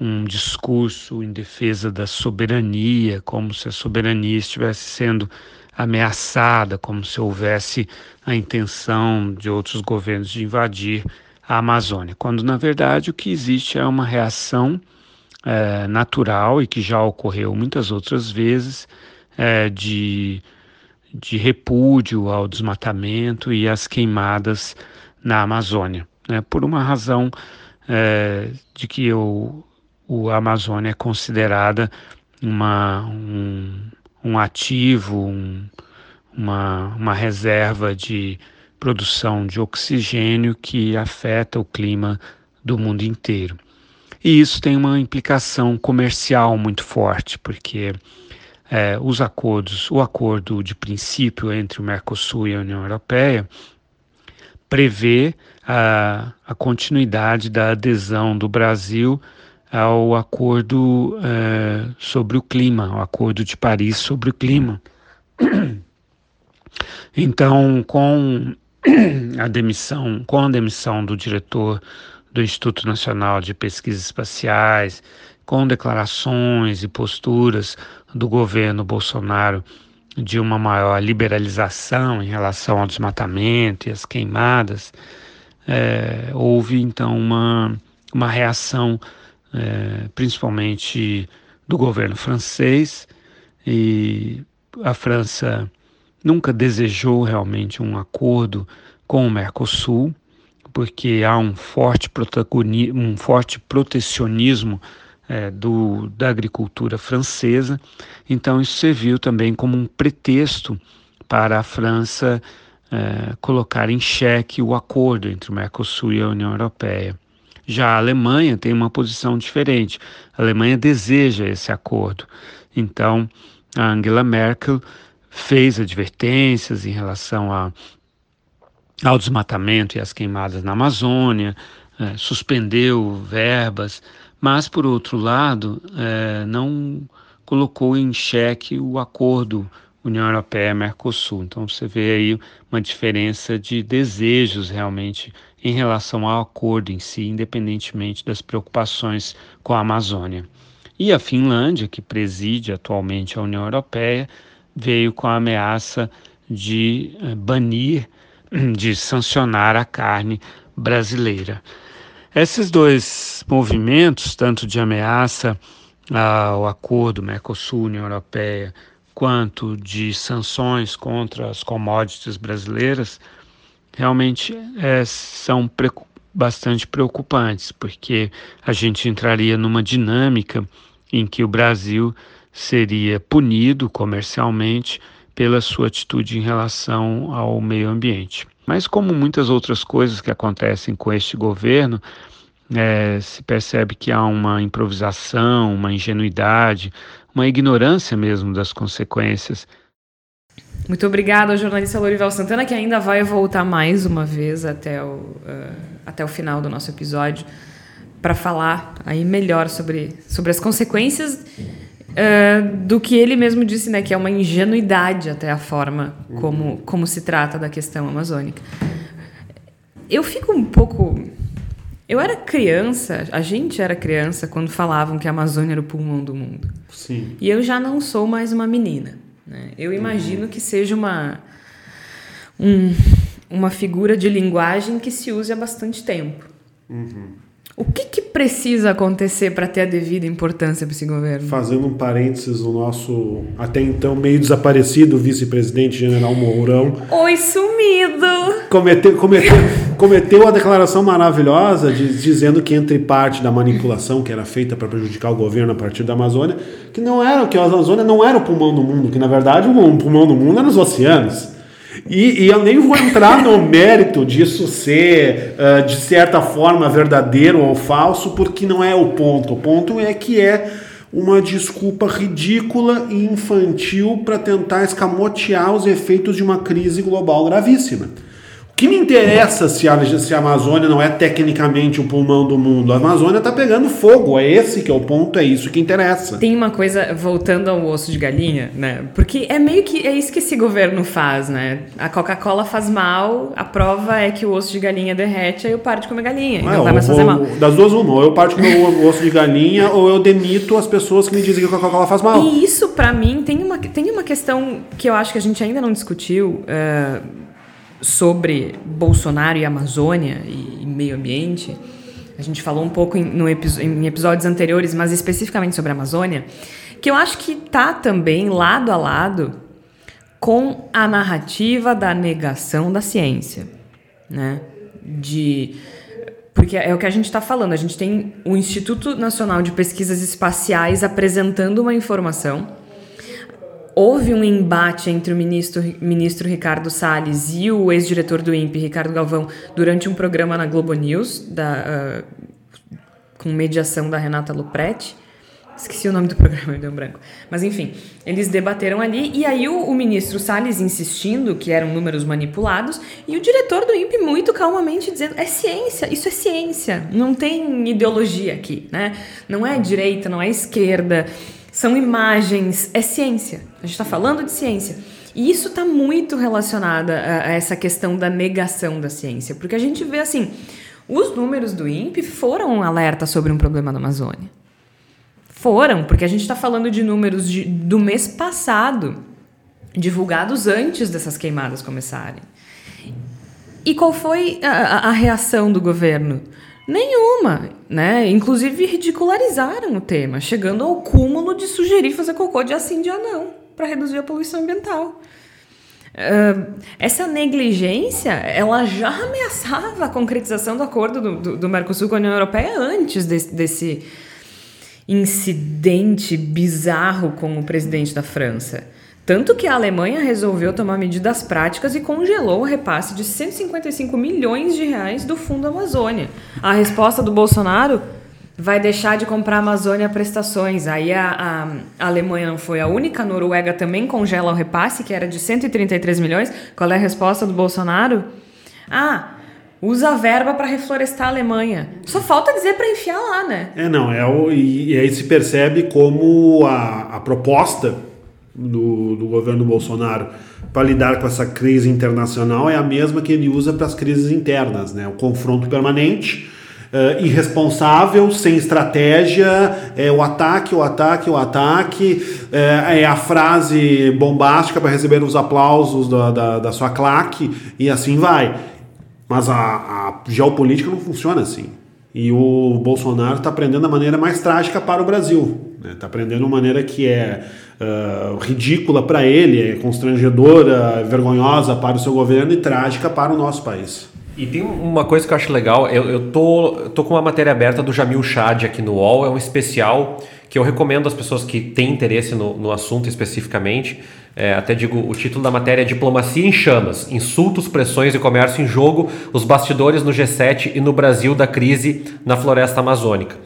um discurso em defesa da soberania, como se a soberania estivesse sendo ameaçada, como se houvesse a intenção de outros governos de invadir a Amazônia, quando na verdade o que existe é uma reação é, natural e que já ocorreu muitas outras vezes é, de, de repúdio ao desmatamento e às queimadas na Amazônia, né, por uma razão é, de que o, a Amazônia é considerada uma, um, um ativo, um, uma, uma reserva de produção de oxigênio que afeta o clima do mundo inteiro. E isso tem uma implicação comercial muito forte, porque é, os acordos, o acordo de princípio entre o Mercosul e a União Europeia prevê a, a continuidade da adesão do Brasil ao acordo é, sobre o clima, o acordo de Paris sobre o clima. Então, com a demissão, com a demissão do diretor do Instituto Nacional de Pesquisas Espaciais, com declarações e posturas do governo Bolsonaro de uma maior liberalização em relação ao desmatamento e às queimadas, é, houve então uma, uma reação, é, principalmente do governo francês, e a França nunca desejou realmente um acordo com o Mercosul, porque há um forte, um forte protecionismo é, do, da agricultura francesa. Então, isso serviu também como um pretexto para a França é, colocar em xeque o acordo entre o Mercosul e a União Europeia. Já a Alemanha tem uma posição diferente. A Alemanha deseja esse acordo. Então, a Angela Merkel fez advertências em relação a ao desmatamento e às queimadas na Amazônia, é, suspendeu verbas, mas, por outro lado, é, não colocou em xeque o acordo União Europeia-Mercosul. Então, você vê aí uma diferença de desejos realmente em relação ao acordo em si, independentemente das preocupações com a Amazônia. E a Finlândia, que preside atualmente a União Europeia, veio com a ameaça de é, banir de sancionar a carne brasileira. Esses dois movimentos, tanto de ameaça ao acordo Mercosul-União Europeia, quanto de sanções contra as commodities brasileiras, realmente é, são bastante preocupantes, porque a gente entraria numa dinâmica em que o Brasil seria punido comercialmente pela sua atitude em relação ao meio ambiente. Mas, como muitas outras coisas que acontecem com este governo, é, se percebe que há uma improvisação, uma ingenuidade, uma ignorância mesmo das consequências. Muito obrigada ao jornalista Lorival Santana, que ainda vai voltar mais uma vez até o, uh, até o final do nosso episódio para falar aí melhor sobre, sobre as consequências uh, do que ele mesmo disse, né, que é uma ingenuidade até a forma como, como se trata da questão amazônica. Eu fico um pouco. Eu era criança, a gente era criança quando falavam que a Amazônia era o pulmão do mundo. Sim. E eu já não sou mais uma menina. Né? Eu imagino uhum. que seja uma, um, uma figura de linguagem que se use há bastante tempo. Uhum. O que, que precisa acontecer para ter a devida importância para esse governo? Fazendo um parênteses, o nosso até então meio desaparecido vice-presidente general Mourão. Oi, sumido! Cometeu, cometeu, cometeu a declaração maravilhosa de, dizendo que entre parte da manipulação que era feita para prejudicar o governo a partir da Amazônia, que não era que a Amazônia não era o pulmão do mundo, que na verdade o pulmão do mundo era os oceanos. E, e, eu nem vou entrar no mérito disso ser, uh, de certa forma, verdadeiro ou falso, porque não é o ponto. O ponto é que é uma desculpa ridícula e infantil para tentar escamotear os efeitos de uma crise global gravíssima. O que me interessa se a, se a Amazônia não é tecnicamente o pulmão do mundo? A Amazônia está pegando fogo, é esse que é o ponto, é isso que interessa. Tem uma coisa, voltando ao osso de galinha, né? Porque é meio que é isso que esse governo faz, né? A Coca-Cola faz mal, a prova é que o osso de galinha derrete, aí eu paro de comer galinha. E não vai mais fazer mal. Das duas, uma, ou eu paro de comer o osso de galinha, ou eu demito as pessoas que me dizem que a Coca-Cola faz mal. E isso, para mim, tem uma, tem uma questão que eu acho que a gente ainda não discutiu. Uh, sobre Bolsonaro e Amazônia e, meio ambiente. A gente falou um pouco em, no, em episódios anteriores, mas especificamente sobre a Amazônia, que eu acho que está também lado a lado com a narrativa da negação da ciência, né? De porque é o que a gente está falando. A gente tem o Instituto Nacional de Pesquisas Espaciais apresentando uma informação houve um embate entre o ministro, ministro Ricardo Salles e o ex-diretor do INPE, Ricardo Galvão, durante um programa na Globo News, da, uh, com mediação da Renata Lupretti. Esqueci o nome do programa, deu um branco. Mas enfim, eles debateram ali e aí o, o, ministro Salles insistindo que eram números manipulados e o diretor do INPE muito calmamente dizendo: é ciência, isso é ciência, não tem ideologia aqui, né? Não é direita, não é esquerda são imagens, é ciência. A gente está falando de ciência. E isso está muito relacionado a, a, essa questão da negação da ciência, porque a gente vê assim, os números do INPE foram um alerta sobre um problema na Amazônia. Foram, porque a gente está falando de números de, do mês passado, divulgados antes dessas queimadas começarem. E qual foi a, a reação do governo? Nenhuma, né? Inclusive ridicularizaram o tema, chegando ao cúmulo de sugerir fazer cocô de assim de anão para reduzir a poluição ambiental. Uh, essa negligência, ela já ameaçava a concretização do acordo do, do, do Mercosul com a União Europeia antes desse, desse incidente bizarro com o presidente da França. Tanto que a Alemanha resolveu tomar medidas práticas e congelou o repasse de 155 milhões de reais do Fundo Amazônia. A resposta do Bolsonaro vai deixar de comprar Amazônia prestações. Aí a, a, a, Alemanha não foi a única, a Noruega também congela o repasse, que era de 133 milhões. Qual é a resposta do Bolsonaro? Ah, usa a verba para reflorestar a Alemanha. Só falta dizer para enfiar lá, né? É, não, é o, e, e aí se percebe como a, a proposta do, do governo Bolsonaro para lidar com essa crise internacional é a mesma que ele usa para as crises internas, né? O confronto permanente, uh, irresponsável, sem estratégia, é o ataque, o ataque, o ataque, é, é a frase bombástica para receber os aplausos da, da, da, sua claque e assim vai. Mas a, a geopolítica não funciona assim. E o Bolsonaro está aprendendo da maneira mais trágica para o Brasil. Está né? Tá aprendendo de uma maneira que é uh, ridícula para ele, é constrangedora, vergonhosa para o seu governo e trágica para o nosso país. E tem uma coisa que eu acho legal, eu, eu tô, eu tô com uma matéria aberta do Jamil Chad aqui no UOL, é um especial que eu recomendo às pessoas que têm interesse no, no assunto especificamente. É, até digo, o título da matéria é Diplomacia em Chamas, Insultos, Pressões e Comércio em Jogo, os bastidores no G7 e no Brasil da crise na floresta amazônica.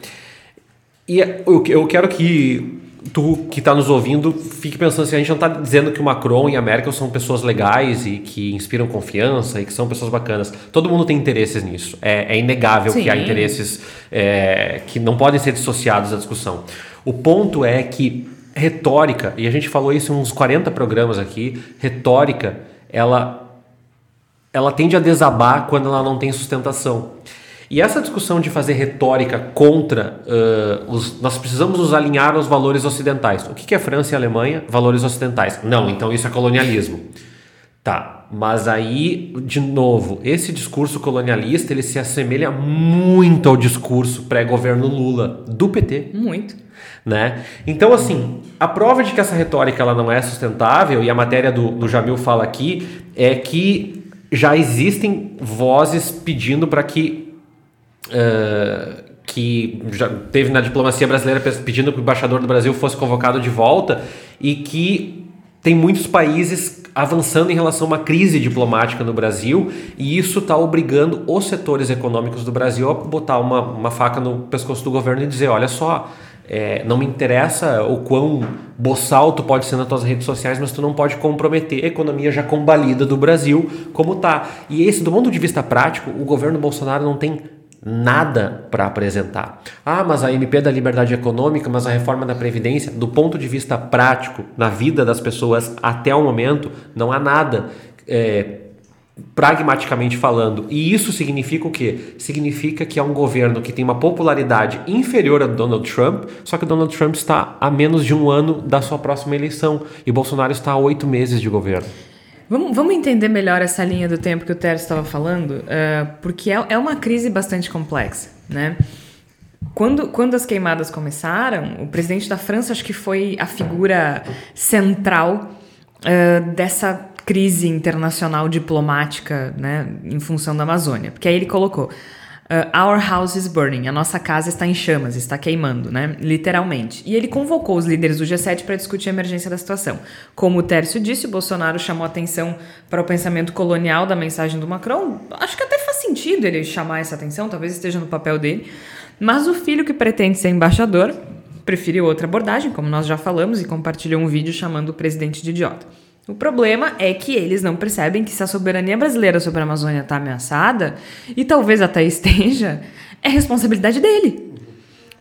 E eu, eu quero que tu que está nos ouvindo fique pensando assim, a gente não está dizendo que o Macron e a Merkel são pessoas legais e que inspiram confiança e que são pessoas bacanas. Todo mundo tem interesses nisso. É, é inegável Sim. que há interesses é, que não podem ser dissociados da discussão. O ponto é que retórica, e a gente falou isso em uns 40 programas aqui, retórica, ela, ela tende a desabar quando ela não tem sustentação. E essa discussão de fazer retórica contra uh, os. Nós precisamos nos alinhar aos valores ocidentais. O que é França e Alemanha? Valores ocidentais. Não, então isso é colonialismo. Tá. Mas aí, de novo, esse discurso colonialista ele se assemelha muito ao discurso pré-governo Lula do PT. Muito. Né? Então, assim, a prova de que essa retórica ela não é sustentável, e a matéria do, do Jamil fala aqui, é que já existem vozes pedindo para que. Uh, que já teve na diplomacia brasileira pedindo que o embaixador do Brasil fosse convocado de volta e que tem muitos países avançando em relação a uma crise diplomática no Brasil e isso está obrigando os setores econômicos do Brasil a botar uma, uma faca no pescoço do governo e dizer: olha só, é, não me interessa o quão boçal tu pode ser nas tuas redes sociais, mas tu não pode comprometer a economia já combalida do Brasil como tá. E esse, do ponto de vista prático, o governo Bolsonaro não tem nada para apresentar. Ah, mas a MP da liberdade econômica, mas a reforma da Previdência, do ponto de vista prático, na vida das pessoas até o momento, não há nada. É, pragmaticamente falando. E isso significa o quê? Significa que é um governo que tem uma popularidade inferior a Donald Trump, só que Donald Trump está a menos de um ano da sua próxima eleição e Bolsonaro está a oito meses de governo. Vamos, vamos entender melhor essa linha do tempo que o Tércio estava falando, uh, porque é, é uma crise bastante complexa, né? Quando, quando as queimadas começaram, o presidente da França acho que foi a figura central uh, dessa crise internacional diplomática, né, em função da Amazônia. Porque aí ele colocou: Uh, Our house is burning. A nossa casa está em chamas, está queimando, né? Literalmente. E ele convocou os líderes do G7 para discutir a emergência da situação. Como o Tércio disse, o Bolsonaro chamou atenção para o pensamento colonial da mensagem do Macron. Acho que até faz sentido ele chamar essa atenção, talvez esteja no papel dele. Mas o filho que pretende ser embaixador preferiu outra abordagem, como nós já falamos, e compartilhou um vídeo chamando o presidente de idiota. O problema é que eles não percebem que se a soberania brasileira sobre a Amazônia está ameaçada, e talvez até esteja, é responsabilidade dele.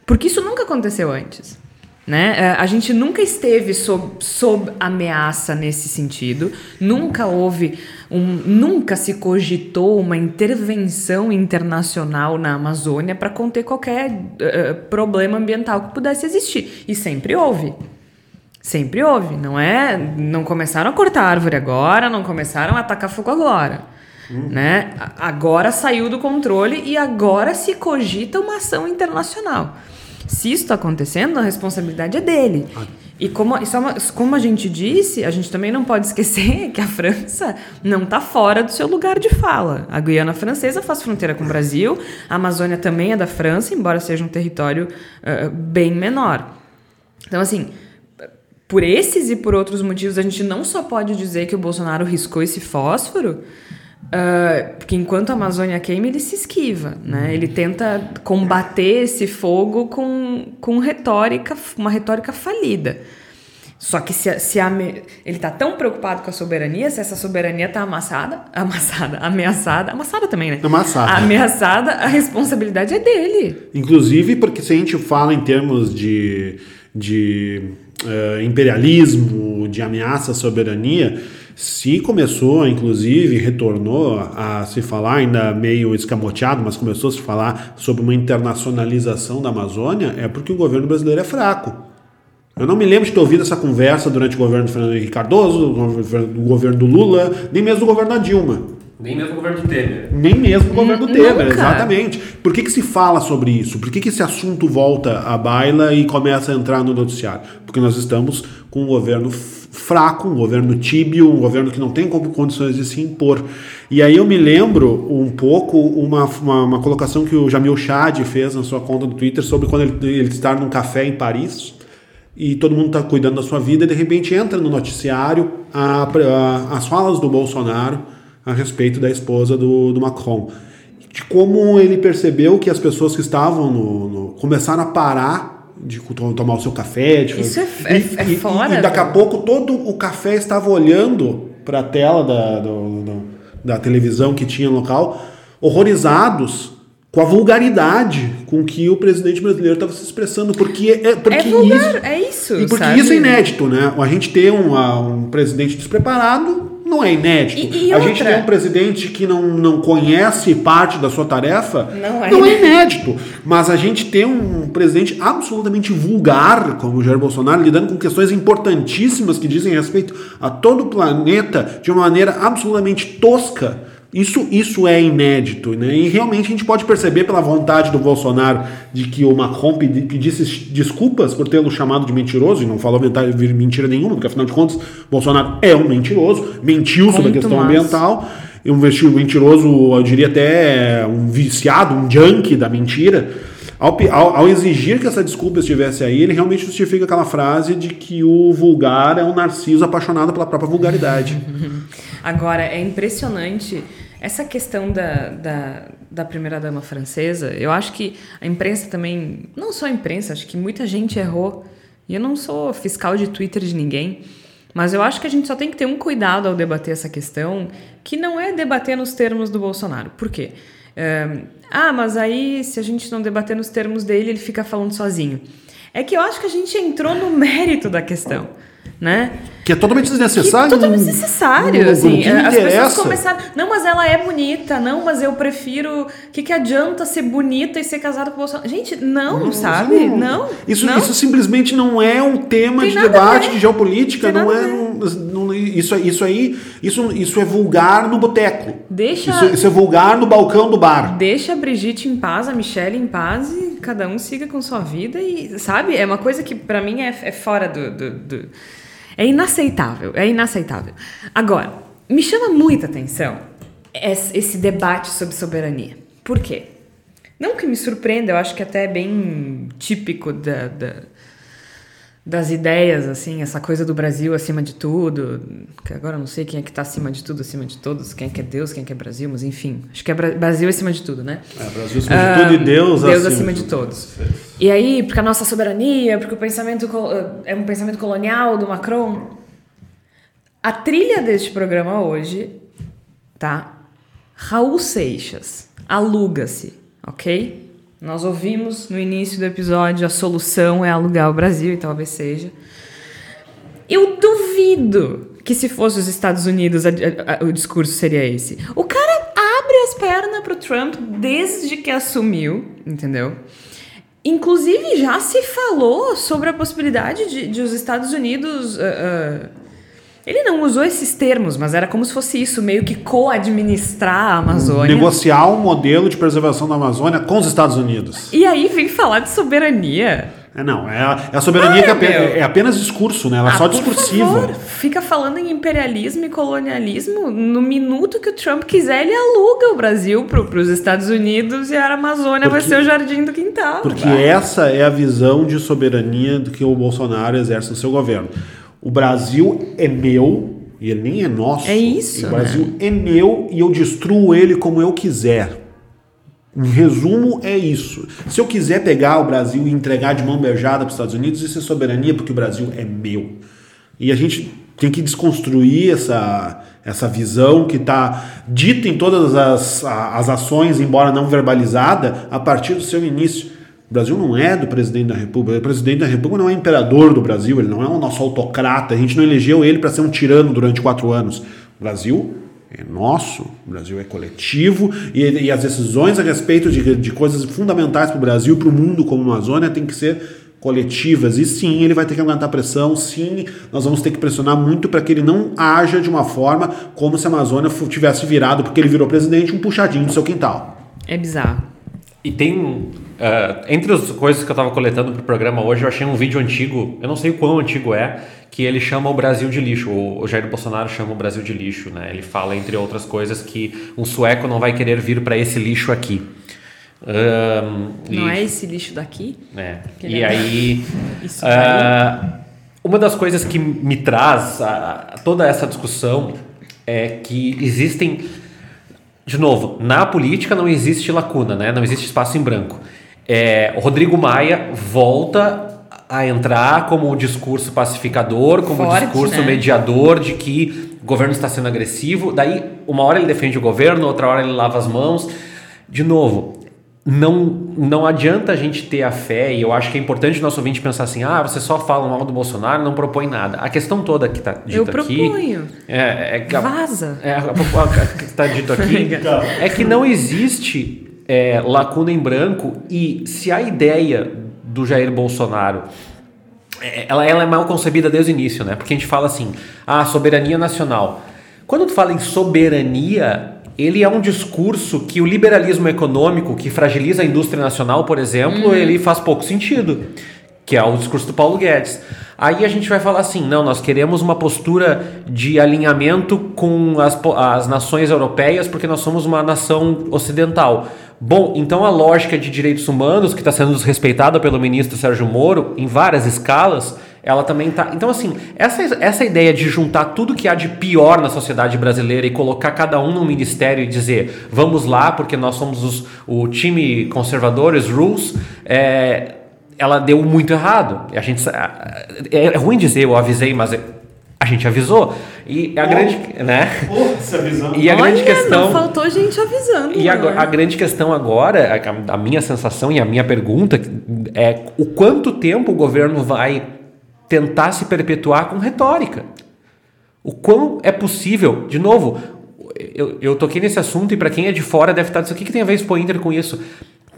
Porque isso nunca aconteceu antes. Né? É, a gente nunca esteve sob, sob ameaça nesse sentido, nunca houve um, nunca se cogitou uma intervenção internacional na Amazônia para conter qualquer uh, problema ambiental que pudesse existir. E sempre houve. Sempre houve, não é? Não começaram a cortar árvore agora, não começaram a atacar fogo agora. Uhum. Né? Agora saiu do controle e agora se cogita uma ação internacional. Se isso está acontecendo, a responsabilidade é dele. Ah. E como, é como a gente disse, a gente também não pode esquecer que a França não está fora do seu lugar de fala. A Guiana Francesa faz fronteira com o Brasil, a Amazônia também é da França, embora seja um território uh, bem menor. Então, assim, por esses e por outros motivos, a gente não só pode dizer que o Bolsonaro riscou esse fósforo, uh, porque enquanto a Amazônia queima, ele se esquiva, né? Ele tenta combater esse fogo com, com retórica, uma retórica falida. Só que se, se a, ele está tão preocupado com a soberania, se essa soberania está amassada, amassada, ameaçada, amassada também, né? Amassada. Ameaçada, a responsabilidade é dele. Inclusive, porque se a gente fala em termos de, de uh, imperialismo, de ameaça à soberania, se começou, inclusive, retornou a se falar, ainda meio escamoteado, mas começou a se falar sobre uma internacionalização da Amazônia, é porque o governo brasileiro é fraco. Eu não me lembro de ter ouvido essa conversa durante o governo do Fernando Henrique Cardoso, do governo do Lula, nem mesmo do governo da Dilma. Nem mesmo o governo do Temer. Nem mesmo o governo do Temer, exatamente. Por que, que se fala sobre isso? Por que, que esse assunto volta à baila e começa a entrar no noticiário? Porque nós estamos com um governo fraco, um governo tíbio, um governo que não tem condições de se impor. E aí eu me lembro um pouco uma, uma, uma colocação que o Jamil Chad fez na sua conta do Twitter sobre quando ele, ele está num café em Paris e todo mundo está cuidando da sua vida e de repente entra no noticiário a, a, as falas do Bolsonaro a respeito da esposa do, do Macron. De como ele percebeu que as pessoas que estavam no, no começaram a parar de tomar o seu café. De Isso é, é, é fora. E, e daqui a pouco todo o café estava olhando para a tela da, do, do, da televisão que tinha no local, horrorizados com a vulgaridade com que o presidente brasileiro estava se expressando, porque é, porque é vulgar, isso, é isso. E porque sabe? isso é inédito, né? A gente ter um, um presidente despreparado não é inédito. E- e a gente tem um presidente que não, não conhece parte da sua tarefa. Não é Não é inédito. Mas a gente tem um presidente absolutamente vulgar, como o Jair Bolsonaro, lidando com questões importantíssimas que dizem respeito a todo o planeta de uma maneira absolutamente tosca. Isso, isso é inédito, né? E realmente a gente pode perceber pela vontade do Bolsonaro de que o Macron pedi- pedisse desculpas por tê-lo chamado de mentiroso e não falou mentira, nenhuma, porque afinal de contas, Bolsonaro é um mentiroso, mentiu sobre a questão massa. ambiental, e um vestido mentiroso, eu diria até um viciado, um junkie da mentira. Ao, ao- ao exigir que essa desculpa estivesse aí, ele realmente justifica aquela frase de que o vulgar é um narciso apaixonado pela própria vulgaridade. Agora, é impressionante essa questão da, da, da primeira-dama francesa. Eu acho que a imprensa também, não só a imprensa, acho que muita gente errou. E eu não sou fiscal de Twitter de ninguém, mas eu acho que a gente só tem que ter um cuidado ao debater essa questão, que não é debater nos termos do Bolsonaro. Por quê? Ah, mas aí se a gente não debater nos termos dele, ele fica falando sozinho. É que eu acho que a gente entrou no mérito da questão, né? Que é totalmente desnecessário. Que totalmente não- desnecessário, não- assim. não te As pessoas interessa. começaram. Não, mas ela é bonita. Não, mas eu prefiro. O que, que adianta ser bonita e ser casada com o Bolsonaro? Gente, não, sabe? Não. Isso, não. isso simplesmente não é um tema Tem de debate de geopolítica, Tem não é. um- não- isso, isso aí, isso, isso é vulgar no boteco. Deixa- Isso, isso é vulgar no balcão do bar. Deixa a Brigitte em paz, a Michelle em paz e cada um siga com sua vida e, sabe? É uma coisa que pra mim é, é fora do, do, do- É inaceitável, é inaceitável. Agora, me chama muita atenção esse, debate sobre soberania. Por quê? Não que me surpreenda, eu acho que até é bem típico da, da- das ideias, assim, essa coisa do Brasil acima de tudo, que agora eu não sei quem é que tá acima de tudo, acima de todos, quem é que é Deus, quem é que é Brasil, mas enfim, acho que é Bra- Brasil acima de tudo, né? É, Brasil acima de tudo e Deus, Deus acima, acima de todos. E aí, porque a nossa soberania, porque o pensamento é um pensamento colonial do Macron. A trilha deste programa hoje, tá? Raul Seixas, aluga-se, ok? Nós ouvimos no início do episódio a solução é alugar o Brasil, e talvez seja. Eu duvido que se fosse os Estados Unidos a- a- a- o discurso seria esse. O cara abre as pernas pro Trump desde que assumiu, entendeu? Inclusive já se falou sobre a possibilidade de, de os Estados Unidos. ah, ah, ele não usou esses termos, mas era como se fosse isso, meio que co-administrar a Amazônia. Negociar um modelo de preservação da Amazônia com os Estados Unidos. E aí vem falar de soberania. É, não, é a, é a soberania Ah, que é, ape- meu. é apenas discurso, né? Ela é Ah, só por discursiva. favor, fica falando em imperialismo e colonialismo. No minuto que o Trump quiser, ele aluga o Brasil para os Estados Unidos e a Amazônia vai Porque- ser o jardim do quintal. Porque vai. essa é a visão de soberania do que o Bolsonaro exerce no seu governo. O Brasil é meu e ele nem é nosso. É isso, O Brasil é meu e eu destruo ele como eu quiser. Em resumo, é isso. Se eu quiser pegar o Brasil e entregar de mão beijada para os Estados Unidos, isso é soberania porque o Brasil é meu. E a gente tem que desconstruir essa, essa visão que está dita em todas as, as ações, embora não verbalizada, a partir do seu início. O Brasil não é do presidente da República. O presidente da República não é imperador do Brasil, ele não é o nosso autocrata. A gente não elegeu ele para ser um tirano durante quatro anos. O Brasil é nosso, o Brasil é coletivo e, e as decisões a respeito de, de coisas fundamentais para o Brasil e para o mundo como a Amazônia tem que ser coletivas. E sim, ele vai ter que aguentar pressão, sim, nós vamos ter que pressionar muito para que ele não haja de uma forma como se a Amazônia tivesse virado, porque ele virou presidente, um puxadinho do seu quintal. É bizarro. E tem. Ah, entre as coisas que eu estava coletando para o programa hoje, eu achei um vídeo antigo, eu não sei o quão antigo é, que ele chama o Brasil de lixo. O, Jair Bolsonaro chama o Brasil de lixo, né? Ele fala, entre outras coisas, que um sueco não vai querer vir para esse lixo aqui. Não e- é esse lixo daqui? é. E ele- aí, ah, uma das coisas que me traz a, a toda essa discussão é que existem, de novo, na política não existe lacuna, né? Não existe espaço em branco. É, o Rodrigo Maia volta a entrar como o discurso pacificador, como o Forte, discurso né? mediador de que o governo está sendo agressivo. Daí, uma hora ele defende o governo, outra hora ele lava as mãos. De novo, não, não adianta a gente ter a fé, e eu acho que é importante o nosso ouvinte pensar assim: ah, você só fala mal do Bolsonaro não propõe nada. A questão toda que está dita eu aqui. proponho. É, é que a- Vaza. É, a, a- que está dito aqui é que não existe é, lacuna em branco, e se a ideia do Jair Bolsonaro é, ela, ela é mal concebida desde o início, né? Porque a gente fala assim, ah, soberania nacional. Quando tu fala em soberania, ele é um discurso que o liberalismo econômico, que fragiliza a indústria nacional, por exemplo, ele faz pouco sentido, que é o discurso do Paulo Guedes. Aí a gente vai falar assim, não, nós queremos uma postura de alinhamento com as, as nações europeias, porque nós somos uma nação ocidental. Bom, então a lógica de direitos humanos, que está sendo desrespeitada pelo ministro Sérgio Moro, em várias escalas, ela também está. Então, assim, essa, essa ideia de juntar tudo que há de pior na sociedade brasileira e colocar cada um num ministério e dizer vamos lá, porque nós somos os- o time conservadores, rules, é, ela deu muito errado. A gente, sa- é ruim dizer eu avisei, mas a gente avisou. E a grande. Né? visão. E a grande Olha, questão. não faltou gente avisando. E agora, a grande questão agora, a, a minha sensação e a minha pergunta é o quanto tempo o governo vai tentar se perpetuar com retórica. O quão é possível, de novo, eu, eu toquei nesse assunto e para quem é de fora deve estar dizendo o que, que tem a ver Expo Inter com isso?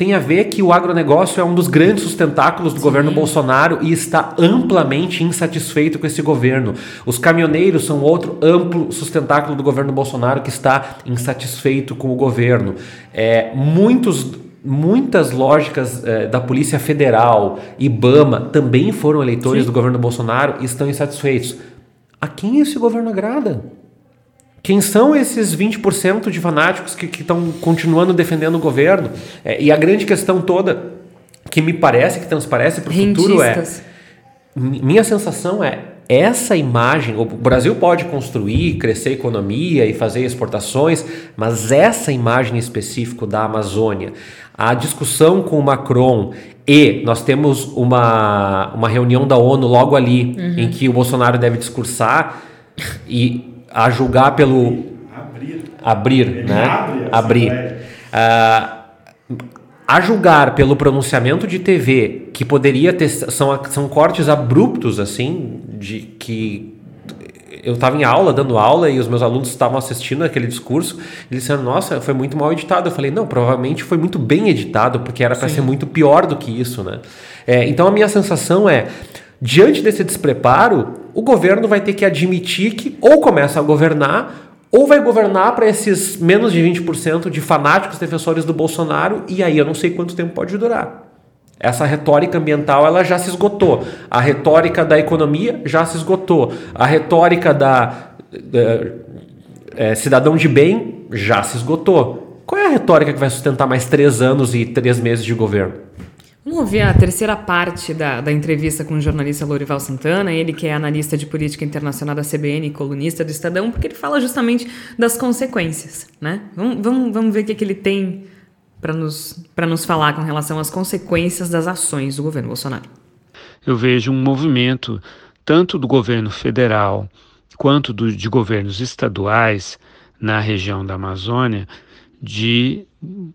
Tem a ver que o agronegócio é um dos grandes sustentáculos do governo Bolsonaro e está amplamente insatisfeito com esse governo. Os caminhoneiros são outro amplo sustentáculo do governo Bolsonaro que está insatisfeito com o governo. É, muitos muitas lógicas eh, da Polícia Federal, IBAMA, também foram eleitores do governo Bolsonaro e estão insatisfeitos. A quem esse governo agrada? Quem são esses 20% de fanáticos que estão continuando defendendo o governo? É, e a grande questão toda, que me parece, que transparece para o futuro é. Minha sensação é essa imagem, o Brasil pode construir, crescer economia e fazer exportações, mas essa imagem específica da Amazônia, a discussão com o Macron e nós temos uma, uma reunião da ONU logo ali, em que o Bolsonaro deve discursar e a julgar pelo Abrir. abrir, né? abre abrir. Ah, a julgar pelo pronunciamento de TV que poderia ter são, são cortes abruptos assim de que eu estava em aula dando aula e os meus alunos estavam assistindo aquele discurso eles disseram nossa foi muito mal editado eu falei não provavelmente foi muito bem editado porque era para ser muito pior do que isso né É, então a minha sensação é diante desse despreparo o governo vai ter que admitir que ou começa a governar ou vai governar para esses menos de 20% de fanáticos defensores do Bolsonaro e aí eu não sei quanto tempo pode durar. Essa retórica ambiental ela já se esgotou. A retórica da economia já se esgotou. A retórica da eh, eh, cidadão de bem já se esgotou. Qual é a retórica que vai sustentar mais três anos e três meses de governo? Vamos ouvir a terceira parte da, da entrevista com o jornalista Lourival Santana, ele que é analista de política internacional da CBN e colunista do Estadão, porque ele fala justamente das consequências, né? Vamos, vamos, vamos ver o que, que ele tem para nos, nos falar com relação às consequências das ações do governo Bolsonaro. eu vejo um movimento tanto do governo federal quanto do, de governos estaduais na região da Amazônia de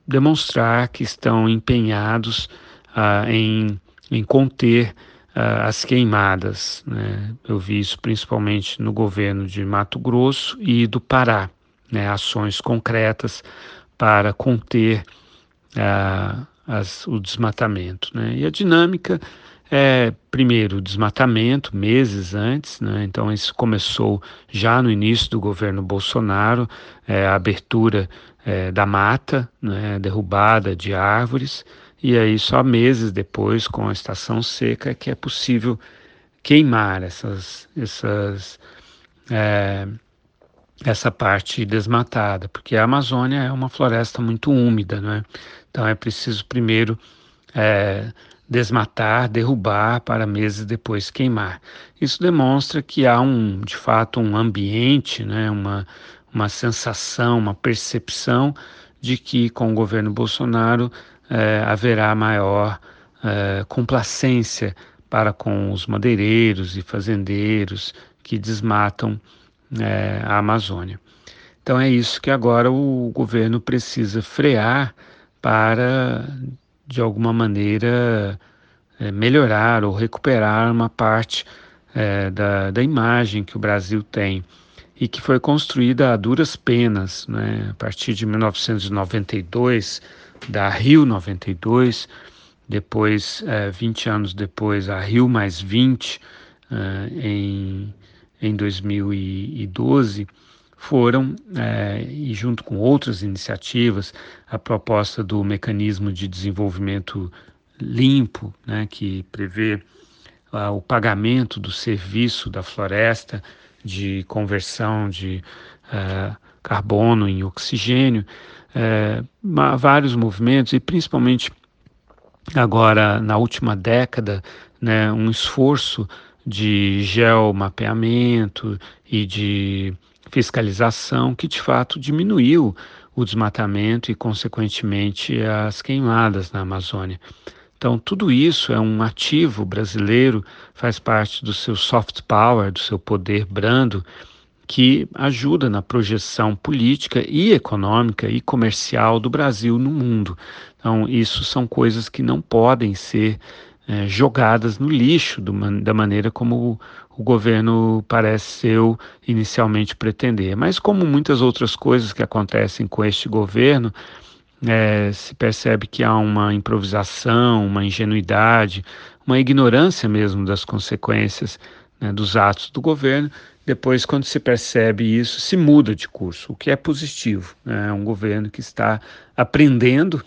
demonstrar que estão empenhados ah, em, em conter ah, as queimadas. né? Eu vi isso principalmente no governo de Mato Grosso e do Pará, né? ações concretas para conter ah, as- o desmatamento. Né? E a dinâmica é, primeiro, o desmatamento, meses antes, né? então isso começou já no início do governo Bolsonaro, é, a abertura é, da mata, né? derrubada de árvores, e aí só meses depois, com a estação seca, que é possível queimar essas, essas é, essa parte desmatada, porque a Amazônia é uma floresta muito úmida, não é? Então é preciso primeiro é, desmatar, derrubar para meses depois queimar. Isso demonstra que há um, de fato, um ambiente, né? Uma uma sensação, uma percepção de que com o governo Bolsonaro é, haverá maior é, complacência para com os madeireiros e fazendeiros que desmatam é, a Amazônia. Então é isso que agora o governo precisa frear para, de alguma maneira, é, melhorar ou recuperar uma parte é, da, da imagem que o Brasil tem e que foi construída a duras penas, né? a partir de 1992, da Rio 92, depois, é, 20 anos depois, a Rio mais 20, é, em, em 2012, foram, é, e junto com outras iniciativas, a proposta do mecanismo de desenvolvimento limpo, né, que prevê uh, o pagamento do serviço da floresta de conversão de uh, carbono em oxigênio, uh, vários movimentos e principalmente agora na última década, né, um esforço de geomapeamento e de fiscalização que de fato diminuiu o desmatamento e, consequentemente, as queimadas na Amazônia. Então, tudo isso é um ativo brasileiro, faz parte do seu soft power, do seu poder brando, que ajuda na projeção política e econômica e comercial do Brasil no mundo. Então, isso são coisas que não podem ser é, jogadas no lixo do, da maneira como o, o governo pareceu inicialmente pretender. Mas, como muitas outras coisas que acontecem com este governo, é, se percebe que há uma improvisação, uma ingenuidade, uma ignorância mesmo das consequências né, dos atos do governo. Depois, quando se percebe isso, se muda de curso, o que é positivo. Né? É um governo que está aprendendo.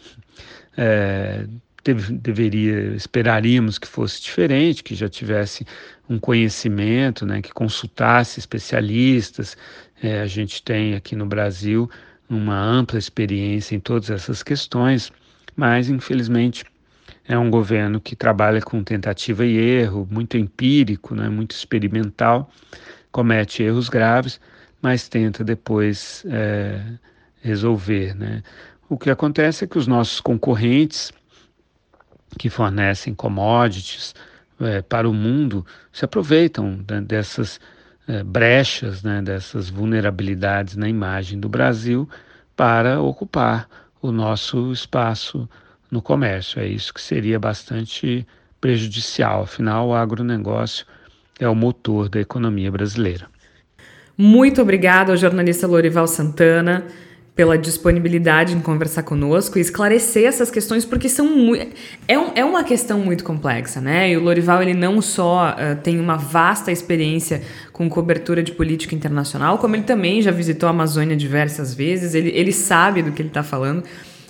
É, deve, deveria, esperaríamos que fosse diferente, que já tivesse um conhecimento, né, que consultasse especialistas. É, a gente tem aqui no Brasil uma ampla experiência em todas essas questões, mas infelizmente é um governo que trabalha com tentativa e erro, muito empírico, né, muito experimental, comete erros graves, mas tenta depois é, resolver. Né. O que acontece é que os nossos concorrentes, que fornecem commodities é, para o mundo, se aproveitam dessas é, brechas, né, dessas vulnerabilidades na imagem do Brasil para ocupar o nosso espaço no comércio. É isso que seria bastante prejudicial. Afinal, o agronegócio é o motor da economia brasileira. Muito obrigado ao jornalista Lorival Santana pela disponibilidade em conversar conosco e esclarecer essas questões, porque são é, um, é uma questão muito complexa, né? E o Lorival ele não só uh, tem uma vasta experiência com cobertura de política internacional, como ele também já visitou a Amazônia diversas vezes, ele, ele sabe do que ele está falando.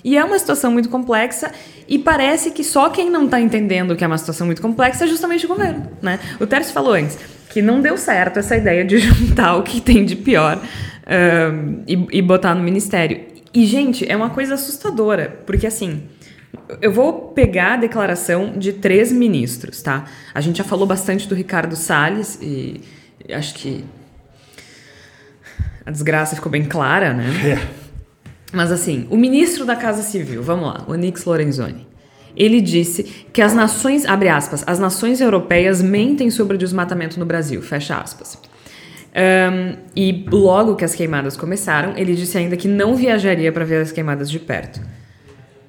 E é uma situação muito complexa e parece que só quem não está entendendo que é uma situação muito complexa é justamente o governo, né? O Tércio falou antes que não deu certo essa ideia de juntar o que tem de pior uh, e, e botar no ministério. E, gente, é uma coisa assustadora, porque assim. Eu vou pegar a declaração de três ministros, tá? A gente já falou bastante do Ricardo Salles e acho que a desgraça ficou bem clara, né? É. Mas assim, o ministro da Casa Civil, vamos lá, o Nix Lorenzoni. Ele disse que as nações, abre aspas, as nações europeias mentem sobre o desmatamento no Brasil, fecha aspas. Um, e logo que as queimadas começaram, ele disse ainda que não viajaria para ver as queimadas de perto.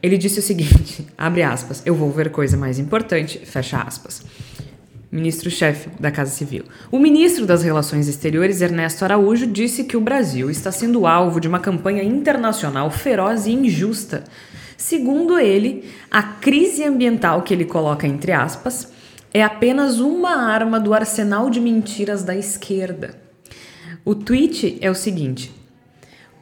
Ele disse o seguinte: abre aspas, eu vou ver coisa mais importante, fecha aspas. Ministro-chefe da Casa Civil. O ministro das Relações Exteriores, Ernesto Araújo, disse que o Brasil está sendo alvo de uma campanha internacional feroz e injusta. Segundo ele, a crise ambiental que ele coloca entre aspas é apenas uma arma do arsenal de mentiras da esquerda. O tweet é o seguinte: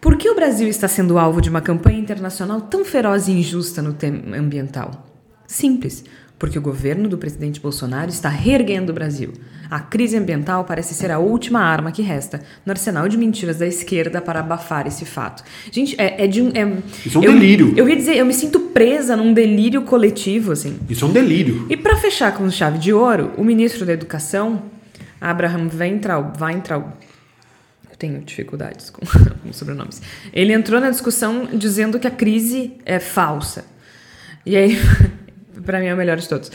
Por que o Brasil está sendo alvo de uma campanha internacional tão feroz e injusta no tema ambiental? Simples, porque o governo do presidente Bolsonaro está reerguendo o Brasil. A crise ambiental parece ser a última arma que resta no arsenal de mentiras da esquerda para abafar esse fato. Gente, é, é de um. É, Isso é um eu, delírio. Eu ia dizer, eu me sinto presa num delírio coletivo, assim. Isso é um delírio. E para fechar com chave de ouro, o ministro da Educação, Abraham Weintraub, Weintraub tenho dificuldades com, com sobrenomes. Ele entrou na discussão dizendo que a crise é falsa. E aí, para mim é o melhor de todos.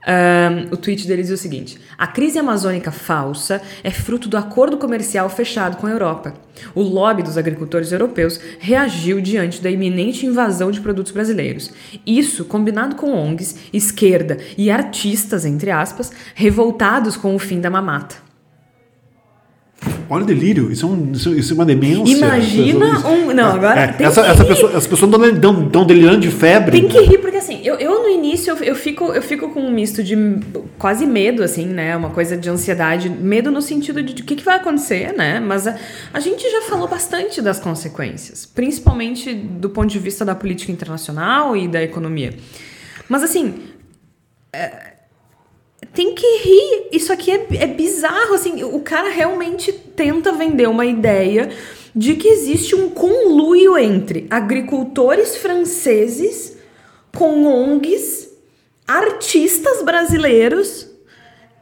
Um, o tweet dele diz o seguinte: A crise amazônica falsa é fruto do acordo comercial fechado com a Europa. O lobby dos agricultores europeus reagiu diante da iminente invasão de produtos brasileiros. Isso, combinado com ONGs, esquerda e artistas, entre aspas, revoltados com o fim da mamata. Olha o delírio, isso é, um, isso, isso é uma demência. Imagina um. Não, agora. É, essa, essa pessoa, as pessoas estão delirando de febre. Tem que rir, porque assim, eu, eu no início eu, eu fico, eu fico com um misto de quase medo, assim, né? Uma coisa de ansiedade. Medo no sentido de, de o que, que vai acontecer, né? Mas a, a gente já falou bastante das consequências, principalmente do ponto de vista da política internacional e da economia. Mas assim. é, tem que rir. Isso aqui é, é bizarro, assim. O cara realmente tenta vender uma ideia de que existe um conluio entre agricultores franceses com ONGs, artistas brasileiros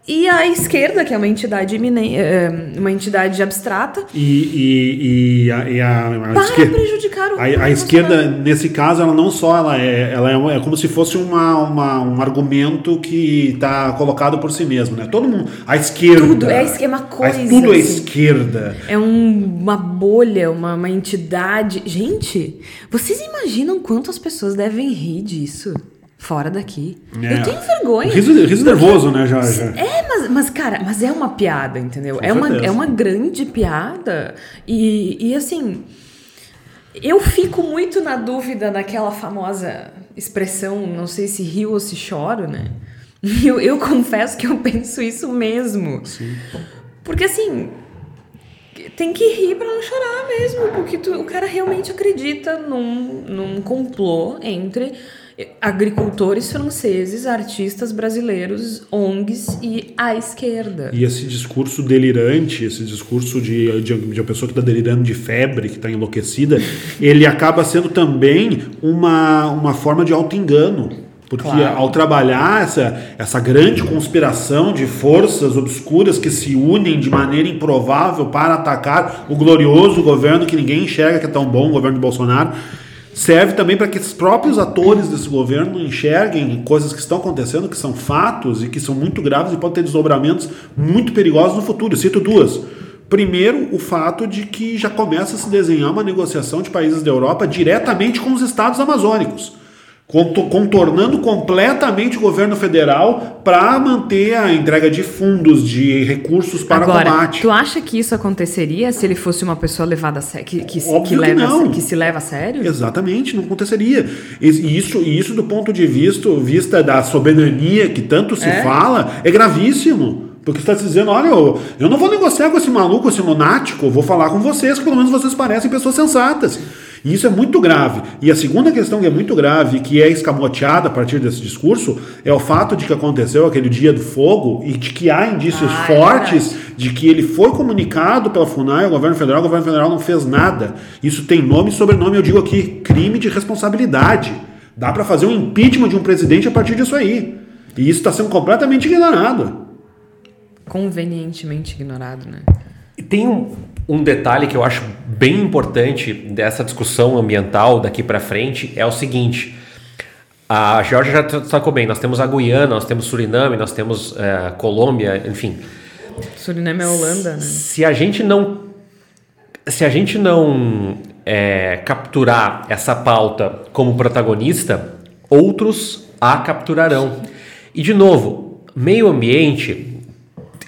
e a esquerda, que é uma entidade iminen- eh, uma entidade abstrata, E, e, e a, e a, a para esquerda, prejudicar o a, a esquerda, nesse caso, ela não só ela é, ela é, é como se fosse uma, uma- um argumento que está colocado por si mesmo, né? Todo mundo, a esquerda, Tudo, é é uma a- coisa, tudo é assim. esquerda. É um- uma bolha, uma, uma entidade. Gente, vocês imaginam quantas pessoas devem rir disso fora daqui? É. Eu tenho vergonha. Riso, riso nervoso, né? Já, já. É, mas, mas, cara, mas é uma piada, entendeu? Com É uma, é uma grande piada. E, e assim, eu fico muito na dúvida naquela famosa expressão, não sei se rio ou se choro, né? Eu, eu confesso que eu penso isso mesmo. Porque assim, tem que rir pra não chorar mesmo, porque tu- o cara realmente acredita num, num complô entre agricultores franceses, artistas brasileiros, ONGs e a esquerda. E esse discurso delirante, esse discurso de, de, de uma pessoa que está delirando de febre, que está enlouquecida, ele acaba sendo também uma, uma forma de auto-engano. Porque Claro. ao trabalhar essa, essa grande conspiração de forças obscuras que se unem de maneira improvável para atacar o glorioso governo que ninguém enxerga que é tão bom, o governo do Bolsonaro, serve também para que os próprios atores desse governo enxerguem coisas que estão acontecendo, que são fatos e que são muito graves e podem ter desdobramentos muito perigosos no futuro. Eu cito duas. Primeiro, o fato de que já começa a se desenhar uma negociação de países da Europa diretamente com os estados amazônicos contornando completamente o governo federal para manter a entrega de fundos, de recursos para Agora, combate. tu acha que isso aconteceria se ele fosse uma pessoa levada a sério, que, que, Óbvio que que leva, a não. que se leva a sério? Exatamente, não aconteceria. E isso, isso do ponto de vista, vista da soberania que tanto se É? fala, é gravíssimo. Porque você está dizendo, olha, eu, eu não vou negociar com esse maluco, esse lunático, vou falar com vocês, que pelo menos vocês parecem pessoas sensatas. E isso é muito grave. E a segunda questão que é muito grave, que é escamoteada a partir desse discurso, é o fato de que aconteceu aquele dia do fogo e de que há indícios Ah, é fortes de que ele foi comunicado pela FUNAI ao governo federal, o governo federal não fez nada. Isso tem nome e sobrenome, eu digo aqui, crime de responsabilidade. Dá para fazer um impeachment de um presidente a partir disso aí. E isso está sendo completamente ignorado. Convenientemente ignorado, né? E tem um, um detalhe que eu acho bem importante dessa discussão ambiental daqui para frente é o seguinte. A Geórgia já destacou bem, nós temos a Guiana, nós temos Suriname, nós temos eh, Colômbia, enfim. Suriname é Holanda, né? Se a gente não se a gente não é, capturar essa pauta como protagonista, outros a capturarão. E de novo, meio ambiente,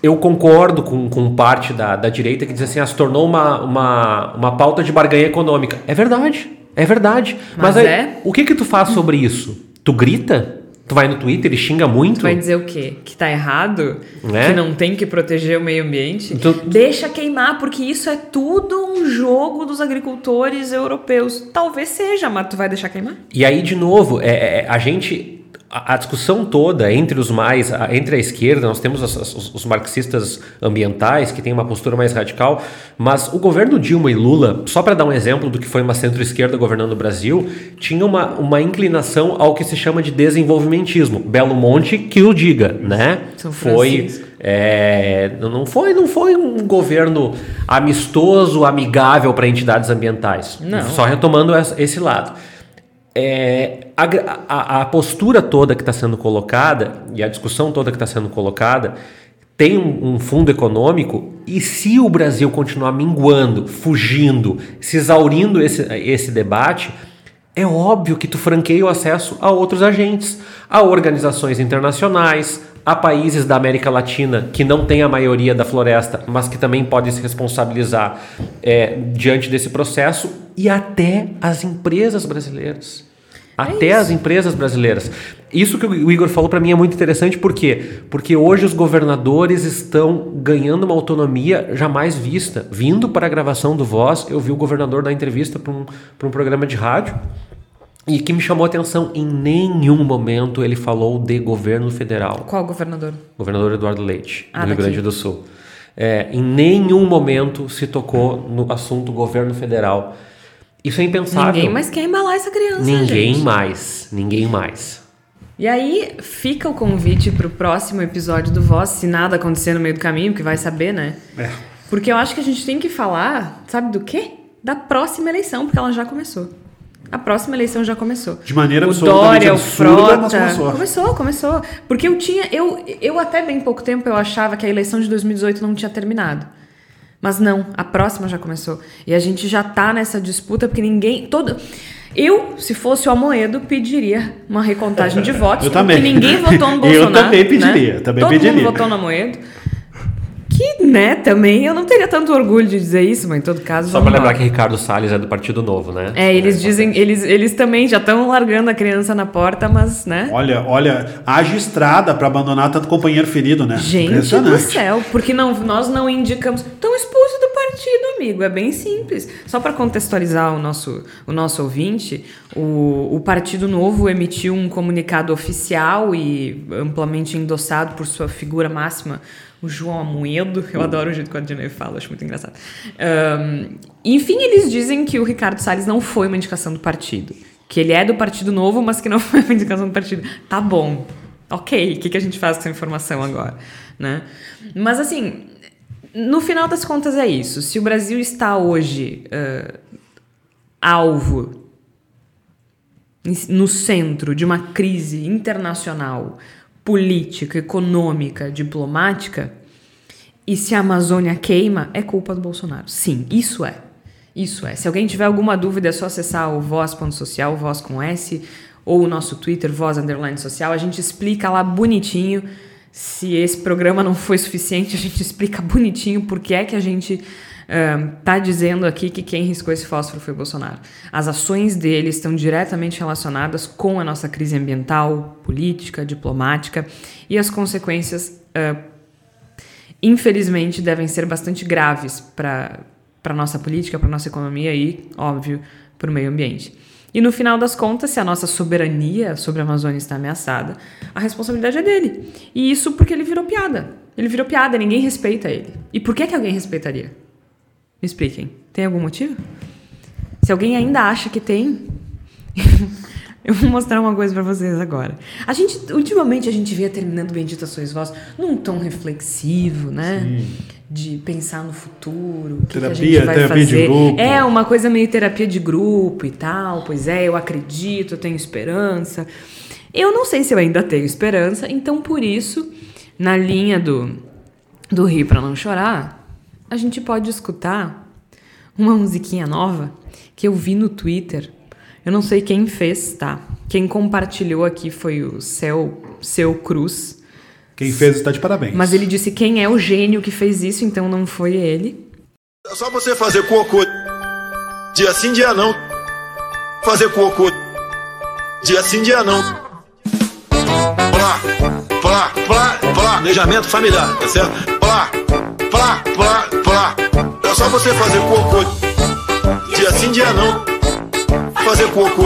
eu concordo com, com parte da, da direita que diz assim, ah, se tornou uma, uma, uma pauta de barganha econômica. É verdade, é verdade. Mas aí, é? o que que tu faz sobre isso? Tu grita? Tu vai no Twitter e xinga muito? Tu vai dizer o quê? Que tá errado? Né? Que não tem que proteger o meio ambiente? Então- Deixa queimar, porque isso é tudo um jogo dos agricultores europeus. Talvez seja, mas tu vai deixar queimar? E aí, de novo, é, é, a gente. A, a discussão toda entre os mais. a- entre a esquerda, nós temos as- os, os marxistas ambientais, que têm uma postura mais radical, mas o governo Dilma e Lula, só para dar um exemplo do que foi uma centro-esquerda governando o Brasil, tinha uma, uma inclinação ao que se chama de desenvolvimentismo. Belo Monte que o diga, né? São foi. É, não foi não foi um governo amistoso, amigável para entidades ambientais. Não. Só retomando esse lado. É, a, a, a postura toda que está sendo colocada e a discussão toda que está sendo colocada tem um, um, fundo econômico e se o Brasil continuar minguando, fugindo, se exaurindo esse, esse debate, é óbvio que tu franqueia o acesso a outros agentes, a organizações internacionais, a países da América Latina que não têm a maioria da floresta, mas que também podem se responsabilizar é, diante desse processo, e até as empresas brasileiras. É até isso. as empresas brasileiras. Isso que o Igor falou para mim é muito interessante, por quê? Porque hoje os governadores estão ganhando uma autonomia jamais vista. Vindo para a gravação do Voz, eu vi o governador dar entrevista para um, um programa de rádio e que me chamou a atenção, em nenhum momento ele falou de governo federal. Qual governador? Governador Eduardo Leite, ah, do Rio Grande do Sul. É, em nenhum momento se tocou no assunto governo federal. Isso é impensável. Ninguém mais quer embalar essa criança. Ninguém gente. mais. Ninguém mais. E aí fica o convite para o próximo episódio do Voz, se nada acontecer no meio do caminho, que vai saber, né? É. Porque eu acho que a gente tem que falar, sabe do quê? Da próxima eleição, porque ela já começou. A próxima eleição já começou. De maneira o Dória, absurda, o Frota, mas começou. Começou, começou. Porque eu tinha, eu, eu até bem pouco tempo eu achava que a eleição de 2018 não tinha terminado. Mas não, a próxima já começou. E a gente já tá nessa disputa porque ninguém, todo eu, se fosse o Amoedo, pediria uma recontagem de votos. Eu também. Porque ninguém votou no Bolsonaro. Eu também pediria. Né? Também Todo pediria. mundo votou no Amoedo que, né, também eu não teria tanto orgulho de dizer isso, mas em todo caso. Só para lembrar que Ricardo Salles é do Partido Novo, né? É, eles é, dizem, eles, eles também já estão largando a criança na porta, mas, né? Olha, olha, haja estrada para abandonar tanto companheiro ferido, né? Gente do céu, porque não, nós não indicamos. Estão expulsos do partido, amigo. É bem simples. Só para contextualizar o nosso, o nosso ouvinte, o, o Partido Novo emitiu um comunicado oficial e amplamente endossado por sua figura máxima o João Amoedo. Eu adoro o jeito que o Adnei fala, acho muito engraçado. Um, enfim, eles dizem que o Ricardo Salles não foi uma indicação do partido. Que ele é do Partido Novo, mas que não foi uma indicação do partido. Tá bom. Ok, o que, que a gente faz com essa informação agora? Né? Mas assim, no final das contas é isso. Se o Brasil está hoje uh, alvo, no centro de uma crise internacional política, econômica, diplomática, e se a Amazônia queima, é culpa do Bolsonaro. Sim, isso é. Isso é. Se alguém tiver alguma dúvida, é só acessar o voz.social, voz com S, ou o nosso Twitter, voz underline social. A gente explica lá bonitinho. Se esse programa não foi suficiente, a gente explica bonitinho por que é que a gente está dizendo aqui que quem riscou esse fósforo foi Bolsonaro. As ações dele estão diretamente relacionadas com a nossa crise ambiental, política, diplomática e as consequências, uh, infelizmente, devem ser bastante graves para a nossa política, para a nossa economia e, óbvio, para o meio ambiente. E no final das contas, se a nossa soberania sobre a Amazônia está ameaçada, a responsabilidade é dele. E isso porque ele virou piada. Ele virou piada, ninguém respeita ele. E por que, que alguém respeitaria? Me expliquem. Tem algum motivo? Se alguém ainda acha que tem, eu vou mostrar uma coisa para vocês agora. A gente, ultimamente, a gente vê terminando Benditações Vós num tom reflexivo, né? Sim. De pensar no futuro, o que, terapia, que a gente vai terapia fazer. De grupo. É uma coisa meio terapia de grupo e tal. Pois é, eu acredito, eu tenho esperança. Eu não sei se eu ainda tenho esperança, então por isso, na linha do, do rir para não chorar, a gente pode escutar uma musiquinha nova que eu vi no Twitter. Eu não sei quem fez, tá? Quem compartilhou aqui foi o Céu, Seu Cruz. Quem fez está de parabéns. Mas ele disse quem é o gênio que fez isso, então não foi ele. É só você fazer cocô dia sim, dia não. Fazer cocô dia sim, dia não. Plá, plá, plá, planejamento familiar, tá certo? Plá, plá, plá, é só você fazer cocô. Dia sim, dia não. Fazer cocô.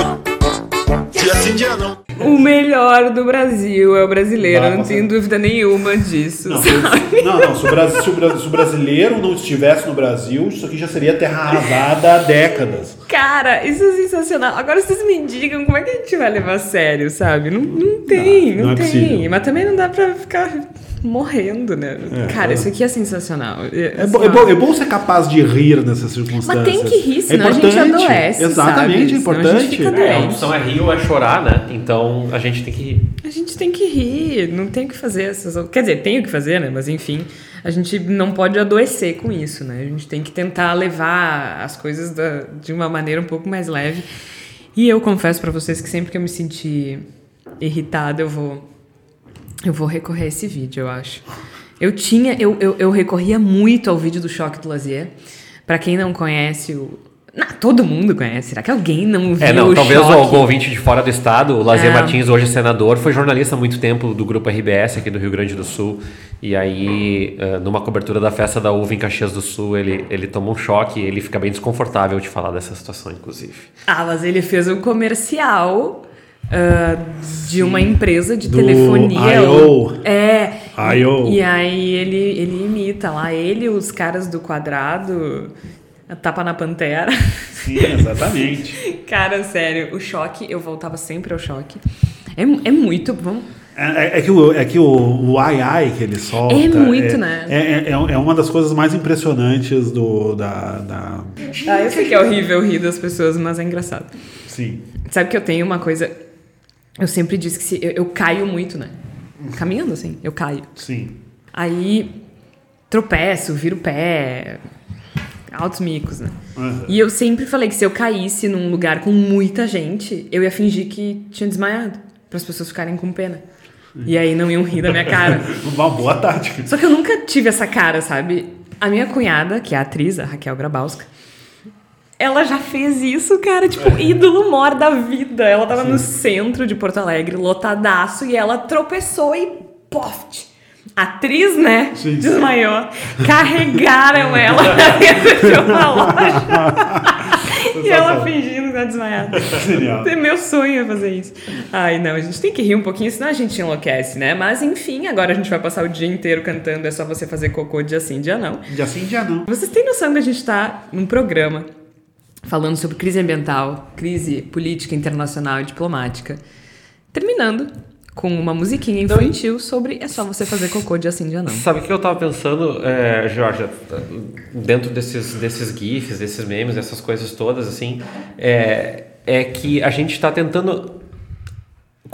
Dia sim, dia não. O melhor do Brasil é o brasileiro, não tenho dúvida nenhuma disso. Não, não, não se, o Brasil, se, o, se, o brasileiro não estivesse no Brasil, isso aqui já seria terra arrasada há décadas. Cara, isso é sensacional. Agora vocês me digam como é que a gente vai levar a sério, sabe? Não, não tem, não, não é tem. possível. Mas também não dá pra ficar morrendo, né? É, Cara, é. isso aqui é sensacional. É, bo- é bom, é bom ser capaz de rir nessas circunstâncias. Mas tem que rir, É senão a gente importante. adoece, Exatamente, sabe? é Senão a gente importante. fica É, a opção é rir ou é chorar, né? Então a gente tem que rir. A gente tem que rir, não tem o que fazer essas. Quer dizer, tem o que fazer, né? Mas enfim, a gente não pode adoecer com isso, né? A gente tem que tentar levar as coisas da- de uma maneira um pouco mais leve. E eu confesso pra vocês que sempre que eu me sentir irritada, eu vou. Eu vou recorrer a esse vídeo, eu acho. Eu tinha. Eu, eu, eu recorria muito ao vídeo do Choque do Lazier. Pra quem não conhece o. Não, todo mundo conhece. Será que alguém não viu É, não, o talvez Choque? algum ouvinte de fora do estado, o Lazier É. Martins, hoje é senador, foi jornalista há muito tempo do grupo RBS aqui do Rio Grande do Sul. E aí, eh, numa cobertura da festa da uva em Caxias do Sul, ele, ele toma um choque e ele fica bem desconfortável de falar dessa situação, inclusive. Ah, mas ele fez um comercial ah, de uma empresa de Do telefonia. I.O.. É. I.O.. E aí ele, ele imita lá, ele os caras do quadrado, a tapa na pantera. Sim, exatamente. Cara, sério, o choque, eu voltava sempre ao choque. É, é muito. Vamos, É, é que, o, é que o, o ai ai que ele solta. É muito, é, né? É, é, é uma das coisas mais impressionantes do, da, da. Ah, eu sei que é horrível rir das pessoas, mas é engraçado. Sim. Sabe que eu tenho uma coisa. Eu sempre disse que se, eu, eu caio muito, né? Caminhando assim, eu caio. Sim. Aí tropeço, viro o pé, altos micos, né? Uhum. E eu sempre falei que se eu caísse num lugar com muita gente, eu ia fingir que tinha desmaiado, para as pessoas ficarem com pena. E aí não iam rir da minha cara. Uma boa tática. Só que eu nunca tive essa cara, sabe? A minha cunhada, que é a atriz, a Raquel Grabowska, ela já fez isso, cara, tipo, ídolo mor da vida. Ela tava no centro de Porto Alegre, lotadaço, e ela tropeçou e poft! Atriz, né? Sim. Desmaiou. Carregaram ela dentro de uma loja. e ela fingindo que tá desmaiada. Genial. É meu sonho é fazer isso. Ai, não, a gente tem que rir um pouquinho, senão a gente enlouquece, né? Mas enfim, agora a gente vai passar o dia inteiro cantando, é só você fazer cocô dia sim, dia não. Dia sim, dia não. Vocês têm noção que a gente tá num programa falando sobre crise ambiental, crise política internacional e diplomática, terminando com uma musiquinha infantil sobre é só você fazer cocô dia sim, dia não. Sabe o que eu tava pensando, é, Jorge, dentro desses, desses GIFs, desses memes, dessas coisas todas, assim, é, é que a gente está tentando.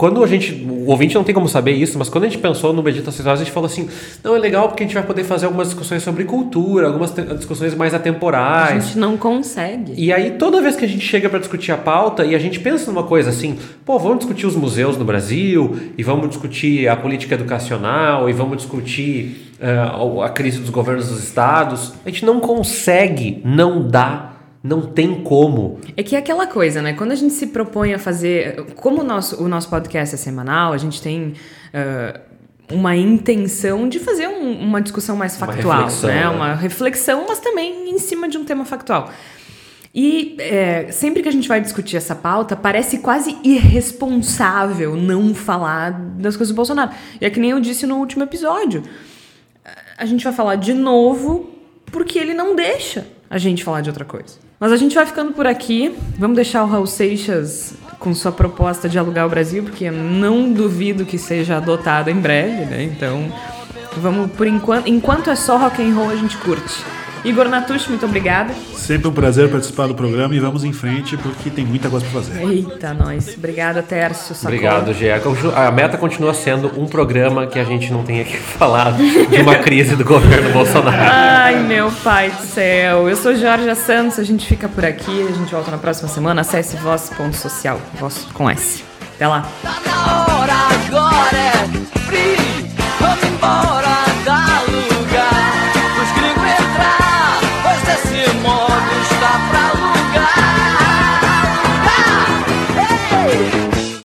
Quando a gente. O ouvinte não tem como saber isso, mas quando a gente pensou no Bendito Acessórios, a gente falou assim: não, é legal porque a gente vai poder fazer algumas discussões sobre cultura, algumas discussões mais A atemporais. gente não consegue. E aí, toda vez que a gente chega para discutir a pauta e a gente pensa numa coisa assim, pô, vamos discutir os museus no Brasil, e vamos discutir a política educacional, e vamos discutir eh, a crise dos governos dos estados, a gente não consegue, não dá, não tem como. É que é aquela coisa, né? Quando a gente se propõe a fazer. Como o nosso, o nosso podcast é semanal, a gente tem. ah, uma intenção de fazer um- uma discussão mais Uma factual, reflexão, né? né? Uma reflexão, mas também em cima de um tema factual. E é, sempre que a gente vai discutir essa pauta, parece quase irresponsável não falar das coisas do Bolsonaro. E é que nem eu disse no último episódio. A gente vai falar de novo porque ele não deixa a gente falar de outra coisa. Mas a gente vai ficando por aqui. Vamos deixar o Raul Seixas com sua proposta de alugar o Brasil, porque eu não duvido que seja adotado em breve, né? Então, vamos por enquanto. Enquanto é só rock and roll, a gente curte. Igor Natucci, muito obrigada. Sempre um prazer participar do programa e vamos em frente porque tem muita coisa para fazer. Eita, nós. Obrigada, Tércio. Sacol. Obrigado, Gê. A meta continua sendo um programa que a gente não tenha que falar de uma crise do governo Bolsonaro. Ai, meu pai do céu. Eu sou Jorge Santos, a gente fica por aqui. A gente volta na próxima semana. Acesse voz.social. Voz com S. Até lá. Tá na hora agora, é